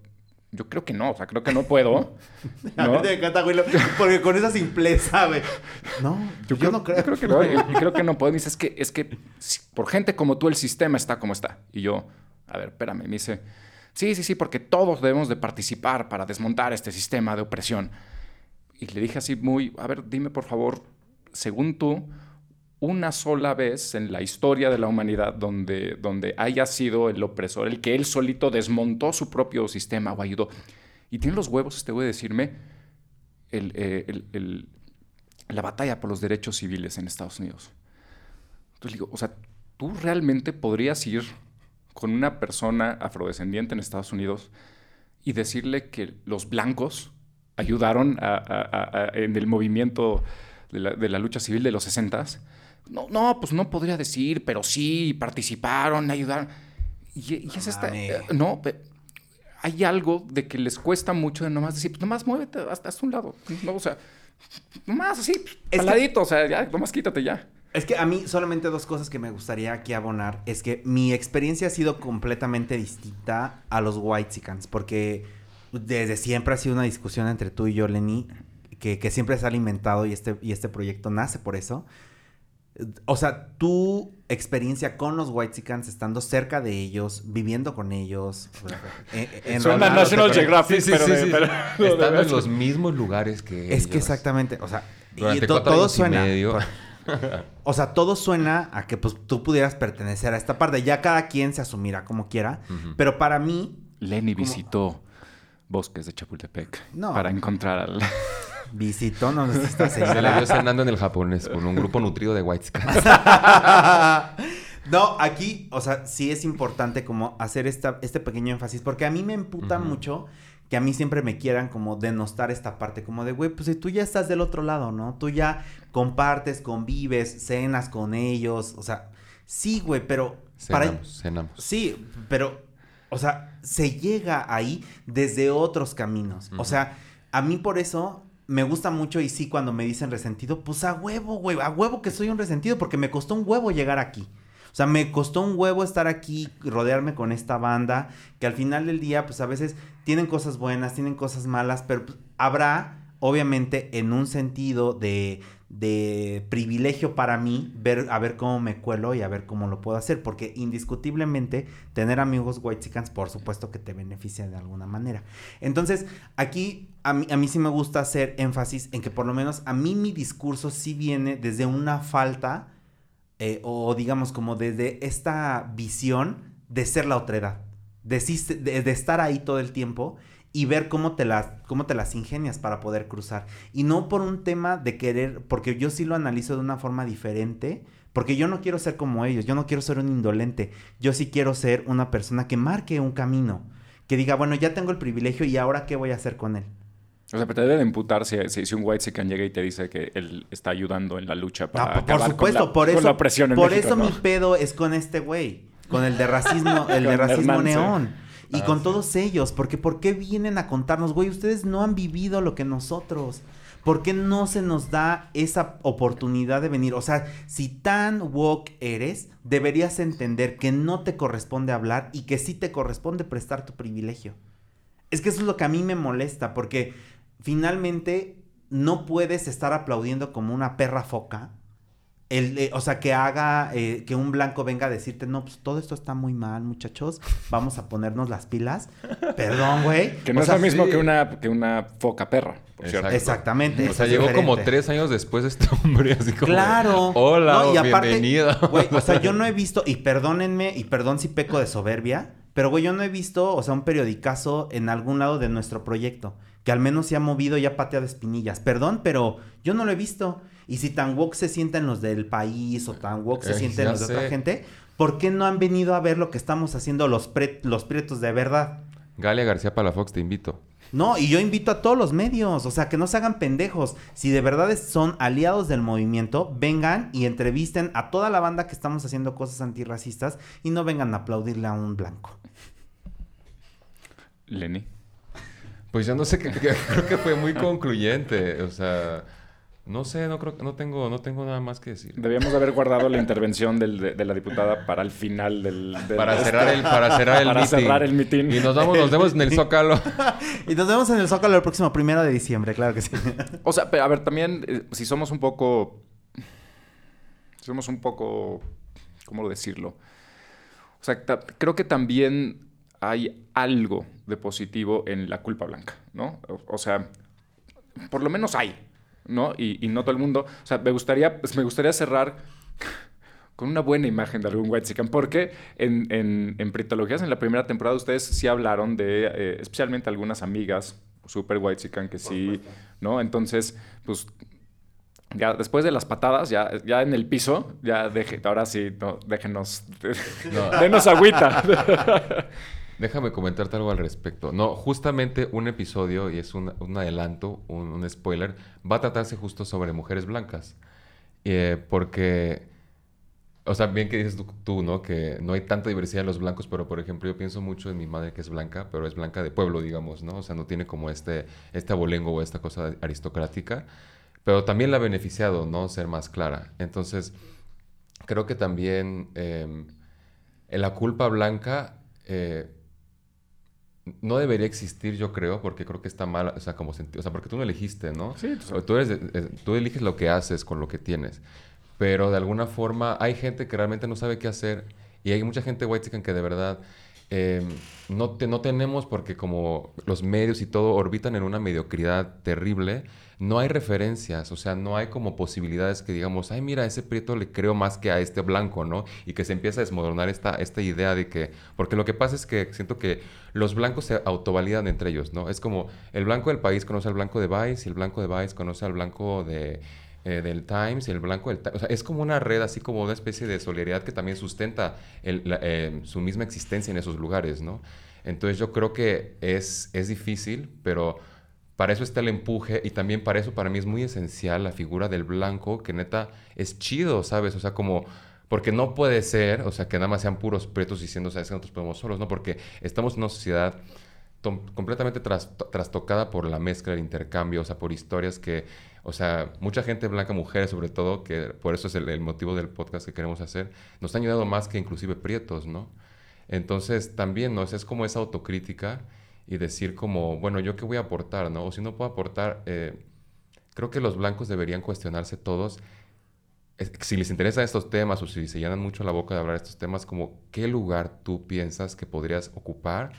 yo creo que no, o sea, creo que no puedo. A mí ¿no? me encanta, güey, porque con esa simpleza, güey. No, yo, no creo. Yo creo que no, y- y creo que no puedo. Me dice, es que, es que si- por gente como tú el sistema está como está. Y yo, a ver, espérame, me dice, sí, sí, sí, porque todos debemos de participar para desmontar este sistema de opresión. Y le dije así muy, a ver, dime por favor, según tú, una sola vez en la historia de la humanidad donde, donde haya sido el opresor, el que él solito desmontó su propio sistema o ayudó. Y tiene los huevos este güey de decirme eh, el- el- la batalla por los derechos civiles en Estados Unidos. Entonces digo, o sea, ¿tú realmente podrías ir con una persona afrodescendiente en Estados Unidos y decirle que los blancos ayudaron a- a- a- en el movimiento de la, de la lucha civil de los 60 No, no, pues no podría decir, pero sí, participaron, ayudaron. Y, y es esta... Eh, no, hay algo de que les cuesta mucho de nomás decir, pues nomás muévete hasta, hasta un lado. No, o sea, nomás así, pues, que- paladito, o sea, ya, nomás quítate ya. Es que a mí solamente dos cosas que me gustaría aquí abonar es que mi experiencia ha sido completamente distinta a los Whitesicans porque desde siempre ha sido una discusión entre tú y yo, Lenny, que, que siempre se ha alimentado y este, y este proyecto nace por eso. O sea, tu experiencia con los Whitesicans, estando cerca de ellos, viviendo con ellos, eh, Suena enrolándote National Geographic, Sí, sí, pero sí, de- sí. pero- de Estando en los mismos lugares que Es que exactamente, o sea, Durante y to- cuatro todo años y suena. medio. O sea, todo suena a que pues tú pudieras pertenecer a esta parte. Ya cada quien se asumirá como quiera. Pero para mí, Lenny visitó bosques de Chapultepec No. para encontrar al... visitó, no necesita Se la vio cenando en el japonés con un grupo nutrido de White no, aquí, o sea, sí es importante como hacer esta, este pequeño énfasis. Porque a mí me emputa mucho que a mí siempre me quieran como denostar esta parte. Como de, güey, pues si tú ya estás del otro lado, ¿no? Tú ya compartes, convives, cenas con ellos. O sea, sí, güey, pero... para- Cenamos, cenamos. Sí, pero, o sea, se llega ahí desde otros caminos. O sea, a mí por eso me gusta mucho y sí cuando me dicen resentido, pues a huevo, güey, a huevo que soy un resentido porque me costó un huevo llegar aquí. O sea, me costó un huevo estar aquí, rodearme con esta banda, que al final del día, pues a veces tienen cosas buenas, tienen cosas malas, pero pues, habrá, obviamente, en un sentido de, de privilegio para mí, ver, a ver cómo me cuelo y a ver cómo lo puedo hacer, porque indiscutiblemente tener amigos white por supuesto que te beneficia de alguna manera. Entonces, aquí a mí, a mí sí me gusta hacer énfasis en que por lo menos a mí mi discurso sí viene desde una falta eh, o digamos como desde esta visión de ser la otredad, de, de estar ahí todo el tiempo y ver cómo te, las, cómo te las ingenias para poder cruzar. Y no por un tema de querer, porque yo sí lo analizo de una forma diferente, porque yo no quiero ser como ellos, yo no quiero ser un indolente, yo sí quiero ser una persona que marque un camino, que diga, bueno, ya tengo el privilegio y ahora qué voy a hacer con él. O sea, pero te debe de imputar si, si, si un white chican llega y te dice que él está ayudando en la lucha No, para por- por acabar supuesto, con la, por con eso, la opresión en por México, eso ¿no? mi pedo es con este güey, con el de racismo, el de racismo Hernán, sí. Y Ah, con sí. todos ellos, porque ¿por qué vienen a contarnos, güey? Ustedes no han vivido lo que nosotros. ¿Por qué no se nos da esa oportunidad de venir? O sea, si tan woke eres, deberías entender que no te corresponde hablar y que sí te corresponde prestar tu privilegio. Es que eso es lo que a mí me molesta, porque finalmente no puedes estar aplaudiendo como una perra foca el, eh, o sea, que haga, eh, que un blanco venga a decirte, no, pues todo esto está muy mal, muchachos, vamos a ponernos las pilas. Perdón, güey. Que no O es sea, lo mismo sí. que, una, que una foca perra, por cierto. Exacto. Exactamente. O sea, llegó como tres años después este hombre, así como. de, Claro. Hola, No, y aparte, bienvenido. Güey, o sea, yo no he visto, y perdónenme, y perdón si peco de soberbia, pero güey, yo no he visto, o sea, un periodicazo en algún lado de nuestro proyecto, que al menos se ha movido y ha pateado espinillas. Perdón, pero yo no lo he visto. Y si tan woke se sienten los del país o tan woke se Eh, sienten los de otra gente, ¿por qué no han venido a ver lo que estamos haciendo los, pre- los prietos de verdad? Galia García Palafox, te invito. No, y yo invito a todos los medios, o sea, que no se hagan pendejos. Si de verdad son aliados del movimiento, vengan y entrevisten a toda la banda que estamos haciendo cosas antirracistas y no vengan a aplaudirle a un blanco. Lenny. Pues yo no sé, que, que- creo que fue muy concluyente. O sea, no sé, no creo no tengo, no tengo nada más que decir. Debíamos haber guardado la intervención del- de, de la diputada para el final del... del- Para cerrar el, para cerrar el Para meeting. cerrar el meeting. Y nos vamos, nos vemos en el Zócalo. Y nos vemos en el Zócalo el próximo primero de diciembre, claro que sí. O sea, pero a ver, también, eh, si somos un poco. Si somos un poco. ¿Cómo decirlo? O sea, ta- creo que también hay algo de positivo en la culpa blanca, ¿no? O, o sea, por lo menos hay, ¿no? Y, y no todo el mundo. O sea, me gustaría, pues, me gustaría cerrar con una buena imagen de algún white chicken, porque en, en, en Pritologías, en la primera temporada, ustedes sí hablaron de, eh, especialmente algunas amigas super white chicken que sí, ¿no? Entonces, pues, ya después de las patadas, ya, ya en el piso, ya deje, ahora sí, no, déjenos, No. denos agüita. Déjame comentarte algo al respecto. No, justamente un episodio, y es un, adelanto, un, spoiler, va a tratarse justo sobre mujeres blancas. Eh, porque, o sea, bien que dices tú, ¿no? Que no hay tanta diversidad en los blancos, pero por ejemplo, yo pienso mucho en mi madre que es blanca, pero es blanca de pueblo, digamos, ¿no? O sea, no tiene como este, este abolengo o esta cosa aristocrática, pero también la ha beneficiado, ¿no? Ser más clara. Entonces, creo que también en la culpa blanca eh, no debería existir, yo creo, porque creo que está mal, o sea, como sentido, o sea, porque tú no elegiste, ¿no? Sí, tú- tú, eres, eh, tú eliges lo que haces con lo que tienes, pero de alguna forma hay gente que realmente no sabe qué hacer y hay mucha gente white chicken que de verdad eh, no, te- no tenemos porque como los medios y todo orbitan en una mediocridad terrible, no hay referencias, o sea, no hay como posibilidades que digamos, ay, mira, a ese prieto le creo más que a este blanco, ¿no? Y que se empieza a desmoronar esta, esta idea de que, porque lo que pasa es que siento que los blancos se autovalidan entre ellos, ¿no? Es como el blanco del país conoce al blanco de Vice y el blanco de Vice conoce al blanco de, eh, del Times y el blanco del Times. O sea, es como una red, así como una especie de solidaridad que también sustenta eh, su misma existencia en esos lugares, ¿no? Entonces yo creo que es, es difícil, pero para eso está el empuje y también para eso para mí es muy esencial la figura del blanco, que neta es chido, ¿sabes? O sea, como... Porque no puede ser, o sea, que nada más sean puros pretos diciendo, sabes que nosotros podemos solos, ¿no? Porque estamos en una sociedad completamente tras- trastocada por la mezcla, el intercambio, o sea, por historias que, o sea, mucha gente blanca, mujeres sobre todo, que por eso es el, motivo del podcast que queremos hacer, nos han ayudado más que inclusive prietos, ¿no? Entonces, también, ¿no? O sea, es como esa autocrítica y decir como, bueno, ¿yo qué voy a aportar, no? O si no puedo aportar, eh, creo que los blancos deberían cuestionarse todos si les interesan estos temas o si se llenan mucho la boca de hablar de estos temas, como qué lugar tú piensas que podrías ocupar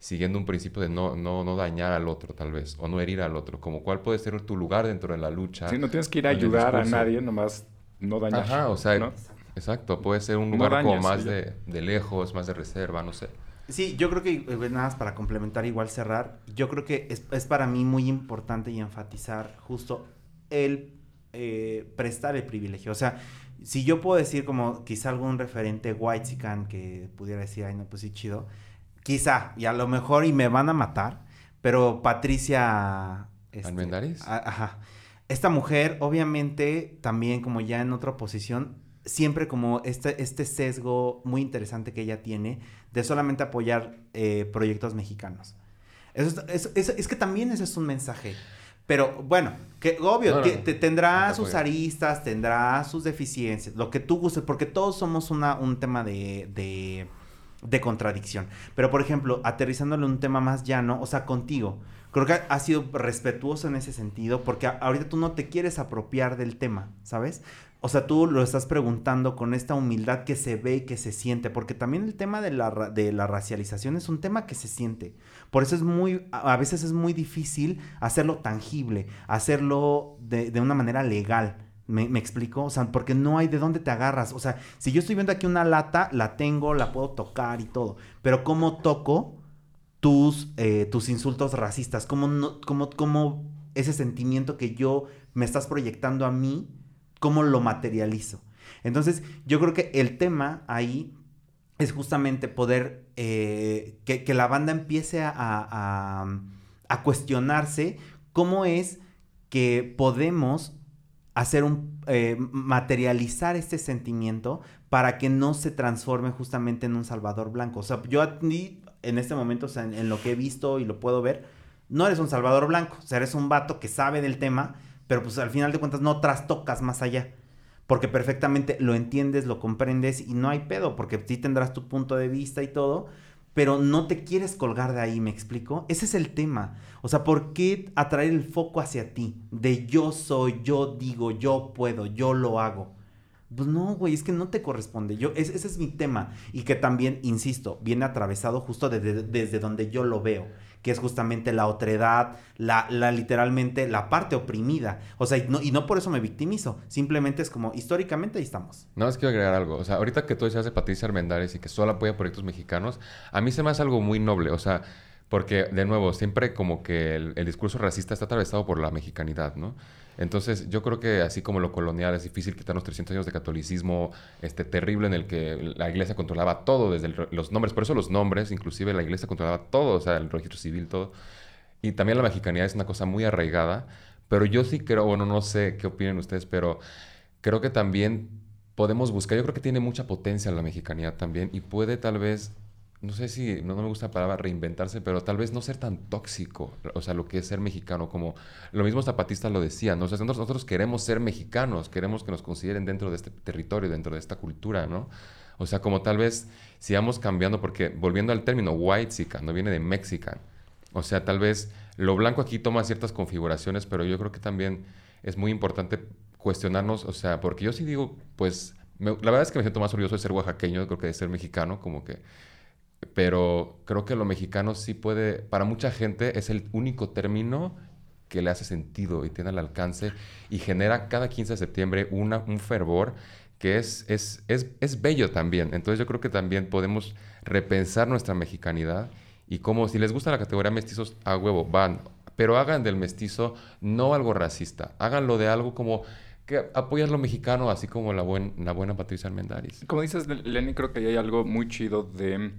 siguiendo un principio de no, no, no dañar al otro tal vez, o no herir al otro, como cuál puede ser tu lugar dentro de la lucha. Sí, no tienes que ir a ayudar a nadie, nomás no dañar. Ajá, o sea, ¿no? exacto, puede ser un No lugar como más de, de lejos, más de reserva, no sé. Sí, yo creo que eh, nada más para complementar, igual cerrar, yo creo que es, es para mí muy importante y enfatizar justo el eh, prestar el privilegio. O sea, si yo puedo decir como quizá algún referente white que pudiera decir, ay, no, pues sí, chido, quizá, y a lo mejor y me van a matar, pero Patricia... este, ¿Almendares? a- Ajá. Esta mujer, obviamente, también como ya en otra posición, siempre como este, este sesgo muy interesante que ella tiene de solamente apoyar eh, proyectos mexicanos. Eso es, eso- eso- es que también ese es un mensaje. Pero bueno, que obvio, No, no, te- no. te- tendrá No te sus aristas, tendrá sus deficiencias, lo que tú gustes, porque todos somos una, un tema de, de, de contradicción. Pero, por ejemplo, aterrizándole un tema más llano, o sea, contigo, creo que ha sido respetuoso en ese sentido, porque ahorita tú no te quieres apropiar del tema, ¿sabes? O sea, tú lo estás preguntando con esta humildad que se ve y que se siente, porque también el tema de la, de la racialización es un tema que se siente. Por eso es muy, a veces es muy difícil hacerlo tangible, hacerlo de, de una manera legal. ¿Me, me explico? O sea, porque no hay de dónde te agarras. O sea, si yo estoy viendo aquí una lata, la tengo, la puedo tocar y todo. Pero ¿cómo toco tus, eh, tus insultos racistas? ¿Cómo, no, cómo, cómo ese sentimiento que yo me estás proyectando a mí, cómo lo materializo? Entonces, yo creo que el tema ahí es justamente poder eh, que, la banda empiece a- a cuestionarse cómo es que podemos hacer un eh, materializar este sentimiento para que no se transforme justamente en un salvador blanco. O sea, yo en este momento, o sea, en, en lo que he visto y lo puedo ver, no eres un salvador blanco, o eres un vato que sabe del tema, pero pues al final de cuentas no trastocas más allá. Porque perfectamente lo entiendes, lo comprendes y no hay pedo, porque sí tendrás tu punto de vista y todo, pero no te quieres colgar de ahí, ¿me explico? Ese es el tema. O sea, ¿por qué atraer el foco hacia ti? De yo soy, yo digo, yo puedo, yo lo hago. Pues no, güey, es que no te corresponde. Yo, es- ese es mi tema. Y que también, insisto, viene atravesado justo desde, desde donde yo lo veo. Que es justamente la otredad, la, la literalmente la parte oprimida. O sea, y no, y no por eso me victimizo. Simplemente es como, históricamente ahí estamos. No, es quiero agregar algo. O sea, ahorita que tú decías de Patricia Armendáriz y que solo apoya proyectos mexicanos, a mí se me hace algo muy noble. O sea, porque, de nuevo, siempre como que el discurso racista está atravesado por la mexicanidad, ¿no? Entonces, yo creo que así como lo colonial es difícil quitarnos 300 años de catolicismo este, terrible en el que la iglesia controlaba todo, desde los nombres. Por eso los nombres, inclusive la iglesia controlaba todo, o sea, el registro civil, todo. Y también la mexicanidad es una cosa muy arraigada, pero yo sí creo, bueno, no sé qué opinan ustedes, pero creo que también podemos buscar, yo creo que tiene mucha potencia la mexicanidad también y puede tal vez, no sé si, no, me gusta la palabra reinventarse, pero tal vez no ser tan tóxico, o sea, lo que es ser mexicano, como lo mismo zapatistas lo decían, ¿no? O sea, nosotros, queremos ser mexicanos, queremos que nos consideren dentro de este territorio, dentro de esta cultura, ¿no? O sea, como tal vez sigamos cambiando, porque volviendo al término white no viene de mexican. O sea, tal vez lo blanco aquí toma ciertas configuraciones, pero yo creo que también es muy importante cuestionarnos, o sea, porque yo sí digo, pues, la verdad es que me siento más orgulloso de ser oaxaqueño, creo que de ser mexicano, como que, pero creo que lo mexicano sí puede, para mucha gente es el único término que le hace sentido y tiene al alcance y genera cada 15 de septiembre una, un fervor que es, es, es, es bello también. Entonces yo creo que también podemos repensar nuestra mexicanidad y como si les gusta la categoría mestizos, a huevo, van. Pero hagan del mestizo no algo racista, háganlo de algo como que apoyas lo mexicano, así como la, buen, la buena Patricia Armendáriz. Como dices, Lenny, creo que hay algo muy chido de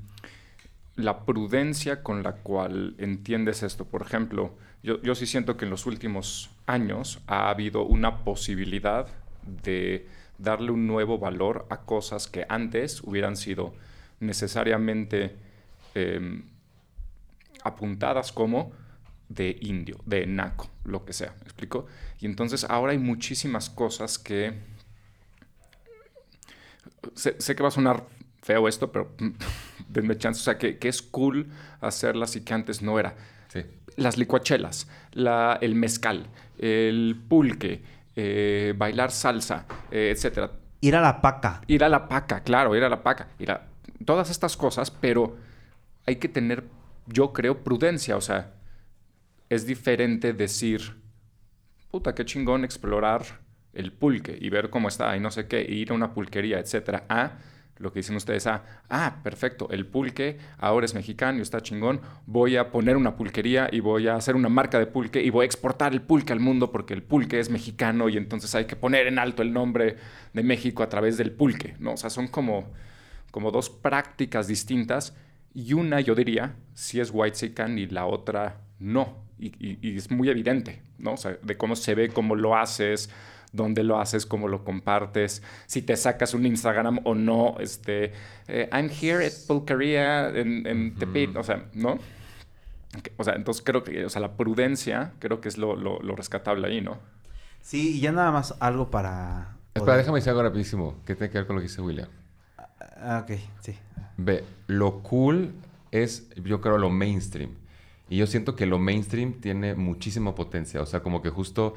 la prudencia con la cual entiendes esto. Por ejemplo, yo, yo sí siento que en los últimos años ha habido una posibilidad de darle un nuevo valor a cosas que antes hubieran sido necesariamente eh, apuntadas como de indio, de naco, lo que sea, ¿me explico? Y entonces ahora hay muchísimas cosas que... Sé, sé que va a sonar feo esto, pero denme chance, o sea, que, que es cool hacerlas y que antes no era. Sí. Las licuachelas, la, el mezcal, el pulque, eh, bailar salsa, eh, etcétera. Ir a la paca. Ir a la paca, claro, ir a la paca. Ir a- todas estas cosas, pero hay que tener, yo creo, prudencia. O sea, es diferente decir, puta, qué chingón explorar el pulque y ver cómo está y no sé qué, e ir a una pulquería, etcétera, a lo que dicen ustedes, a, ah, perfecto, el pulque ahora es mexicano y está chingón, voy a poner una pulquería y voy a hacer una marca de pulque y voy a exportar el pulque al mundo porque el pulque es mexicano y entonces hay que poner en alto el nombre de México a través del pulque, ¿no? O sea, son como, como dos prácticas distintas y una, yo diría, sí es white y la otra no. Y, y- y es muy evidente, ¿no? O sea, de cómo se ve, cómo lo haces, dónde lo haces, cómo lo compartes, si te sacas un Instagram o no, este, eh, I'm here at Pulquería en, en Tepit, o sea, ¿no? O sea, entonces creo que, o sea, la prudencia creo que es lo, lo- lo rescatable ahí, ¿no? Sí, y ya nada más algo para... Espera, poder- déjame decir algo rapidísimo que tiene que ver con lo que dice William. Ah, ok, sí. Ve, lo cool es, yo creo, lo mainstream. Y yo siento que lo mainstream tiene muchísima potencia. O sea, como que justo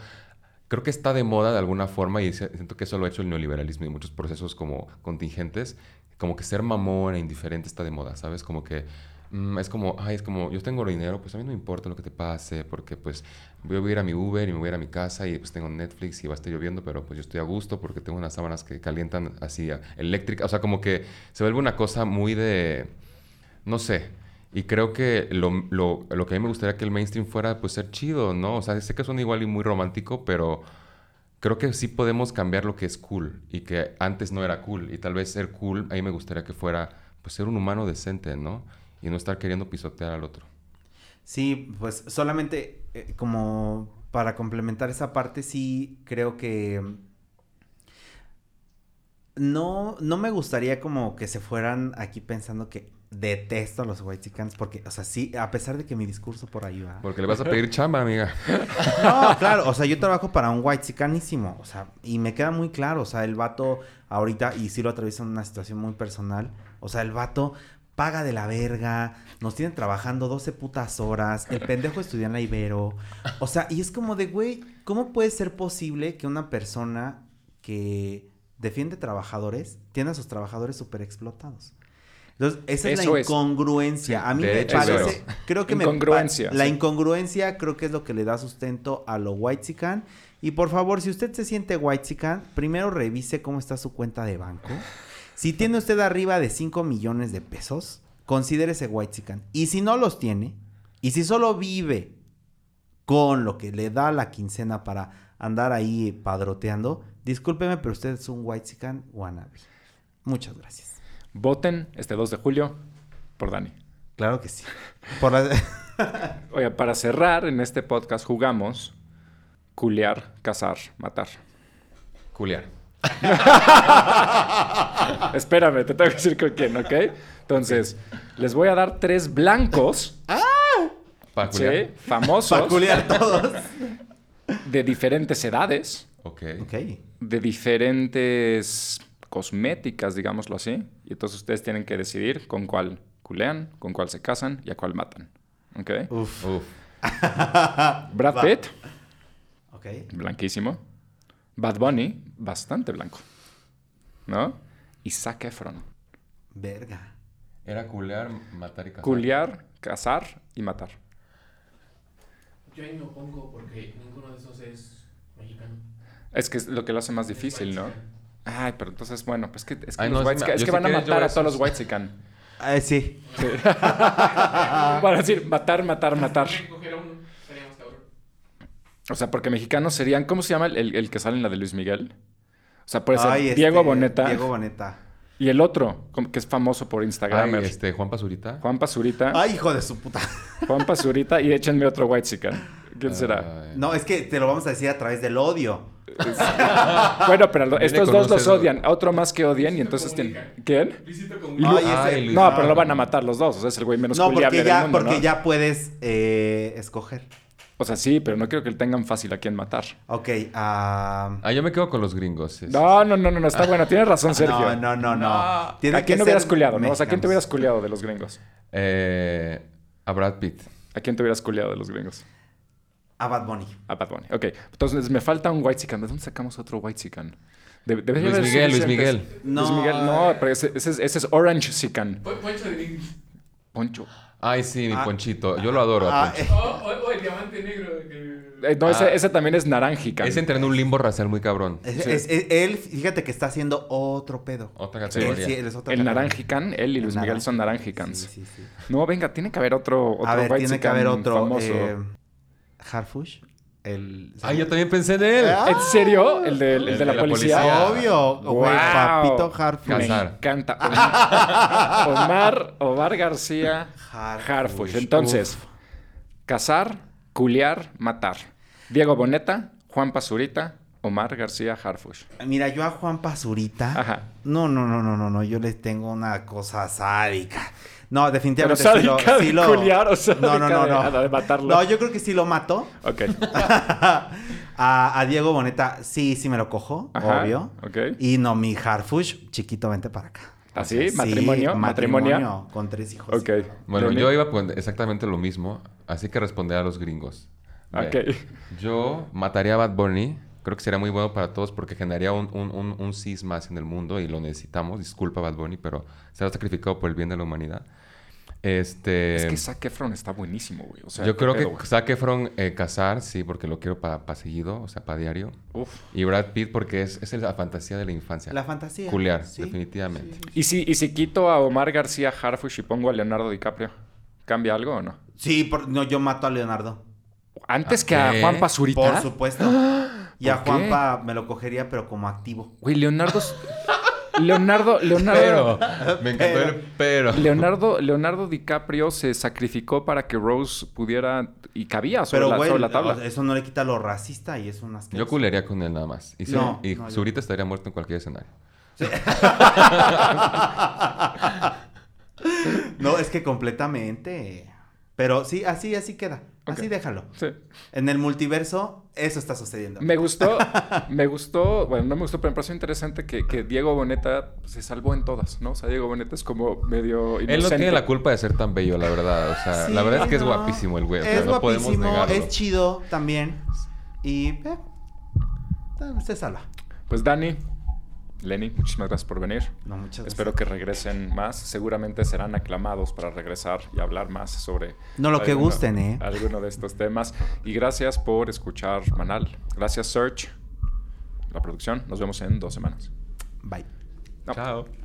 creo que está de moda de alguna forma y siento que eso lo ha hecho el neoliberalismo y muchos procesos como contingentes. Como que ser mamón e indiferente está de moda, ¿sabes? Como que mm, es como, ay, es como, yo tengo dinero, pues a mí no me importa lo que te pase, porque pues voy a ir a mi Uber y me voy a ir a mi casa y pues tengo Netflix y va a estar lloviendo, pero pues yo estoy a gusto porque tengo unas sábanas que calientan así eléctricas. O sea, como que se vuelve una cosa muy de, no sé. Y creo que lo, lo, lo que a mí me gustaría que el mainstream fuera, pues ser chido, ¿no? O sea, sé que suena igual y muy romántico, pero creo que sí podemos cambiar lo que es cool y que antes no era cool. Y tal vez ser cool, a mí me gustaría que fuera, pues ser un humano decente, ¿no? Y no estar queriendo pisotear al otro. Sí, pues solamente eh, como para complementar esa parte, sí creo que no, no me gustaría como que se fueran aquí pensando que detesto a los whitexicans porque, o sea, sí, a pesar de que mi discurso por ahí va. Porque le vas a pedir chamba, amiga. No, claro, o sea, yo trabajo para un whitezicanísimo, o sea, y me queda muy claro, o sea, el vato ahorita, y sí lo atraviesa en una situación muy personal, o sea, el vato paga de la verga, nos tienen trabajando 12 putas horas, el pendejo estudia en la Ibero, o sea, y es como de, güey, ¿cómo puede ser posible que una persona que defiende trabajadores tiene a sus trabajadores súper explotados? Entonces, esa es la es. incongruencia. A mí De me hecho, parece, creo que me Incongruencia, pa- la sí. incongruencia creo que es lo que le da sustento a lo whitezican. Y por favor, si usted se siente whitezican, primero revise cómo está su cuenta de banco. Si tiene usted arriba de 5 millones de pesos, considérese whitezican. Y si no los tiene, y si solo vive con lo que le da la quincena para andar ahí padroteando, discúlpeme, pero usted es un whitezican wannabe. Muchas gracias. Voten este 2 de julio por Dani. Claro que sí. Por la- Oye, para cerrar, en este podcast jugamos culear, cazar, matar. Culiar. Espérame, te tengo que decir con quién, ¿ok? Entonces, les voy a dar tres blancos, Para ¿sí? culiar. famosos, Peculiar todos. de diferentes edades, Ok. ok. de diferentes cosméticas, digámoslo así. Y entonces ustedes tienen que decidir con cuál culean, con cuál se casan y a cuál matan. ¿Ok? Uf. Uf. Brad. Pitt, Ok. blanquísimo. Bad Bunny, bastante blanco. ¿No? Y Zac Efron. Verga. Era culear, matar y cazar. Culear, cazar y matar. Yo ahí me opongo porque ninguno de esos es mexicano. Es que es lo que lo hace más difícil, ¿no? Ay, pero entonces, bueno, pues que, es que, Ay, los no, es que van a matar a todos los whitezican. Ah, sí. Van a decir matar, matar, matar. O sea, porque mexicanos serían, ¿cómo se llama el, el- el que sale en la de Luis Miguel? O sea, puede ser Ay, este, Diego Boneta Diego Boneta. y el otro, que es famoso por Ay, Instagram. este, Juan Pazurita. Juan Pazurita. Ay, hijo de su puta. Juan Pazurita y échenme otro whitezican. ¿Quién será? No, es que te lo vamos a decir a través del odio. Bueno, pero estos dos los odian. A otro más que odian y entonces tienen... ¿Quién? Lu-. Ay, Ay. No, pero lo van a matar los dos. O sea, es el güey menos No, culiable porque del ya, mundo, porque ¿no? ya puedes eh, escoger. O sea, sí, pero no quiero que le tengan fácil a quién matar. Ok, ah... Ah, yo me quedo con los gringos. es- No, no, no, no, no, está bueno. Tienes razón, Sergio. No, no, no, no. Tiene ¿A quién que hubieras culiado, no? O sea, ¿a quién te hubieras culiado de los gringos? Eh, a Brad Pitt. ¿A quién te hubieras culiado de los gringos? A Bad Bunny. A Bad Bunny. Ok. Entonces me falta un white ¿De dónde sacamos otro white De, debería Luis Miguel, Luis. Miguel. Luis No. Miguel, no, pero ese, ese es, ese es Orange Sican. Po- Poncho de. Poncho. Ay, sí, mi Ah. Ponchito. Yo lo adoro a Ah, Poncho. eh, O, o- o el diamante negro. que- Eh, no, ese, Ah. ese también es Naranjican. Ese entra en un limbo racial muy cabrón. es- Sí. es- es- él, fíjate que está haciendo otro pedo. Otra Él categoría. sí, él es otra El. Naranjican, él y Luis Miguel son naran- Naranjicans. Sí, sí, sí. No, venga, tiene que haber otro, otro A ver, tiene que haber otro. famoso. Eh, Harfush. El... Ay, yo también pensé en él. Ah. ¿En serio? ¿El de, el de la, de la policía? policía. Obvio, güey, Wow. papito Harfush. Me encanta. Omar, Omar, García Harfush. Harfush. Entonces, cazar, culiar, matar. Diego Boneta, Juan Pazurita, Omar García Harfush. Mira, yo a Juan Pazurita. Ajá. No, no, no, no, no, no. Yo les tengo una cosa sádica. No, definitivamente Pero sí lo, sí lo- culiar o No, no, no, no. de matarlo. No, yo creo que sí lo mató. Ok. a, a Diego Boneta, sí, sí me lo cojo, Ajá, obvio. ok. Y no, mi Harfush, chiquito, vente para acá. ¿Ah, sí? ¿Matrimonio? ¿Matrimonio? matrimonio con tres hijos. Ok. Bueno, yo iba a poner exactamente lo mismo, así que responderé a los gringos. Ok. Yo mataría a Bad Bunny. Creo que sería muy bueno para todos porque generaría un, un, un, un cis más en el mundo y lo necesitamos. Disculpa, Bad Bunny, pero será sacrificado por el bien de la humanidad. Este... Es que Zac Efron está buenísimo, güey. O sea, yo creo pedo, que. Zac Efron eh, casar, sí, porque lo quiero para seguido, o sea, para diario. Uf. Y Brad Pitt porque es, es la fantasía de la infancia. La fantasía. Culiar, Sí, definitivamente. ¿Y si, ¿Y si quito a Omar García Harfush y pongo a Leonardo DiCaprio? ¿Cambia algo o no? Sí, por- no, yo mato a Leonardo. ¿Antes ¿Ah, que a? Juan Pazurita? Por supuesto. Y a. Juanpa me lo cogería, pero como activo. Güey, Leonardo... Leonardo... Leonardo... Pero, me encantó el pero. Leonardo, Leonardo DiCaprio se sacrificó para que Rose pudiera... Y cabía sobre, Pero, la, güey, sobre la tabla. eso no le quita lo racista y es un asqueroso. Yo culearía con él nada más. Y, sí, No, y no, yo- estaría muerto en cualquier escenario. No, es que completamente. Pero sí, así, así queda. Así Ok. déjalo. Sí. En el multiverso, eso está sucediendo. Me gustó, me gustó, bueno, no me gustó, pero me pareció interesante que, que Diego Boneta se salvó en todas, ¿no? O sea, Diego Boneta es como medio inocente. Él no tiene la culpa de ser tan bello, la verdad. O sea, Sí, la verdad es que es guapísimo el güey. O sea, es no podemos guapísimo, negarlo. es chido también. Y eh, se salva. Pues Dani, Lenny, muchísimas gracias por venir. No, muchas gracias. Espero que regresen más. Seguramente serán aclamados para regresar y hablar más sobre... No, lo que alguno- gusten, ¿eh? Alguno de estos temas. Y gracias por escuchar Manal. Gracias, Search. La producción. Nos vemos en dos semanas. Bye. No. Chao.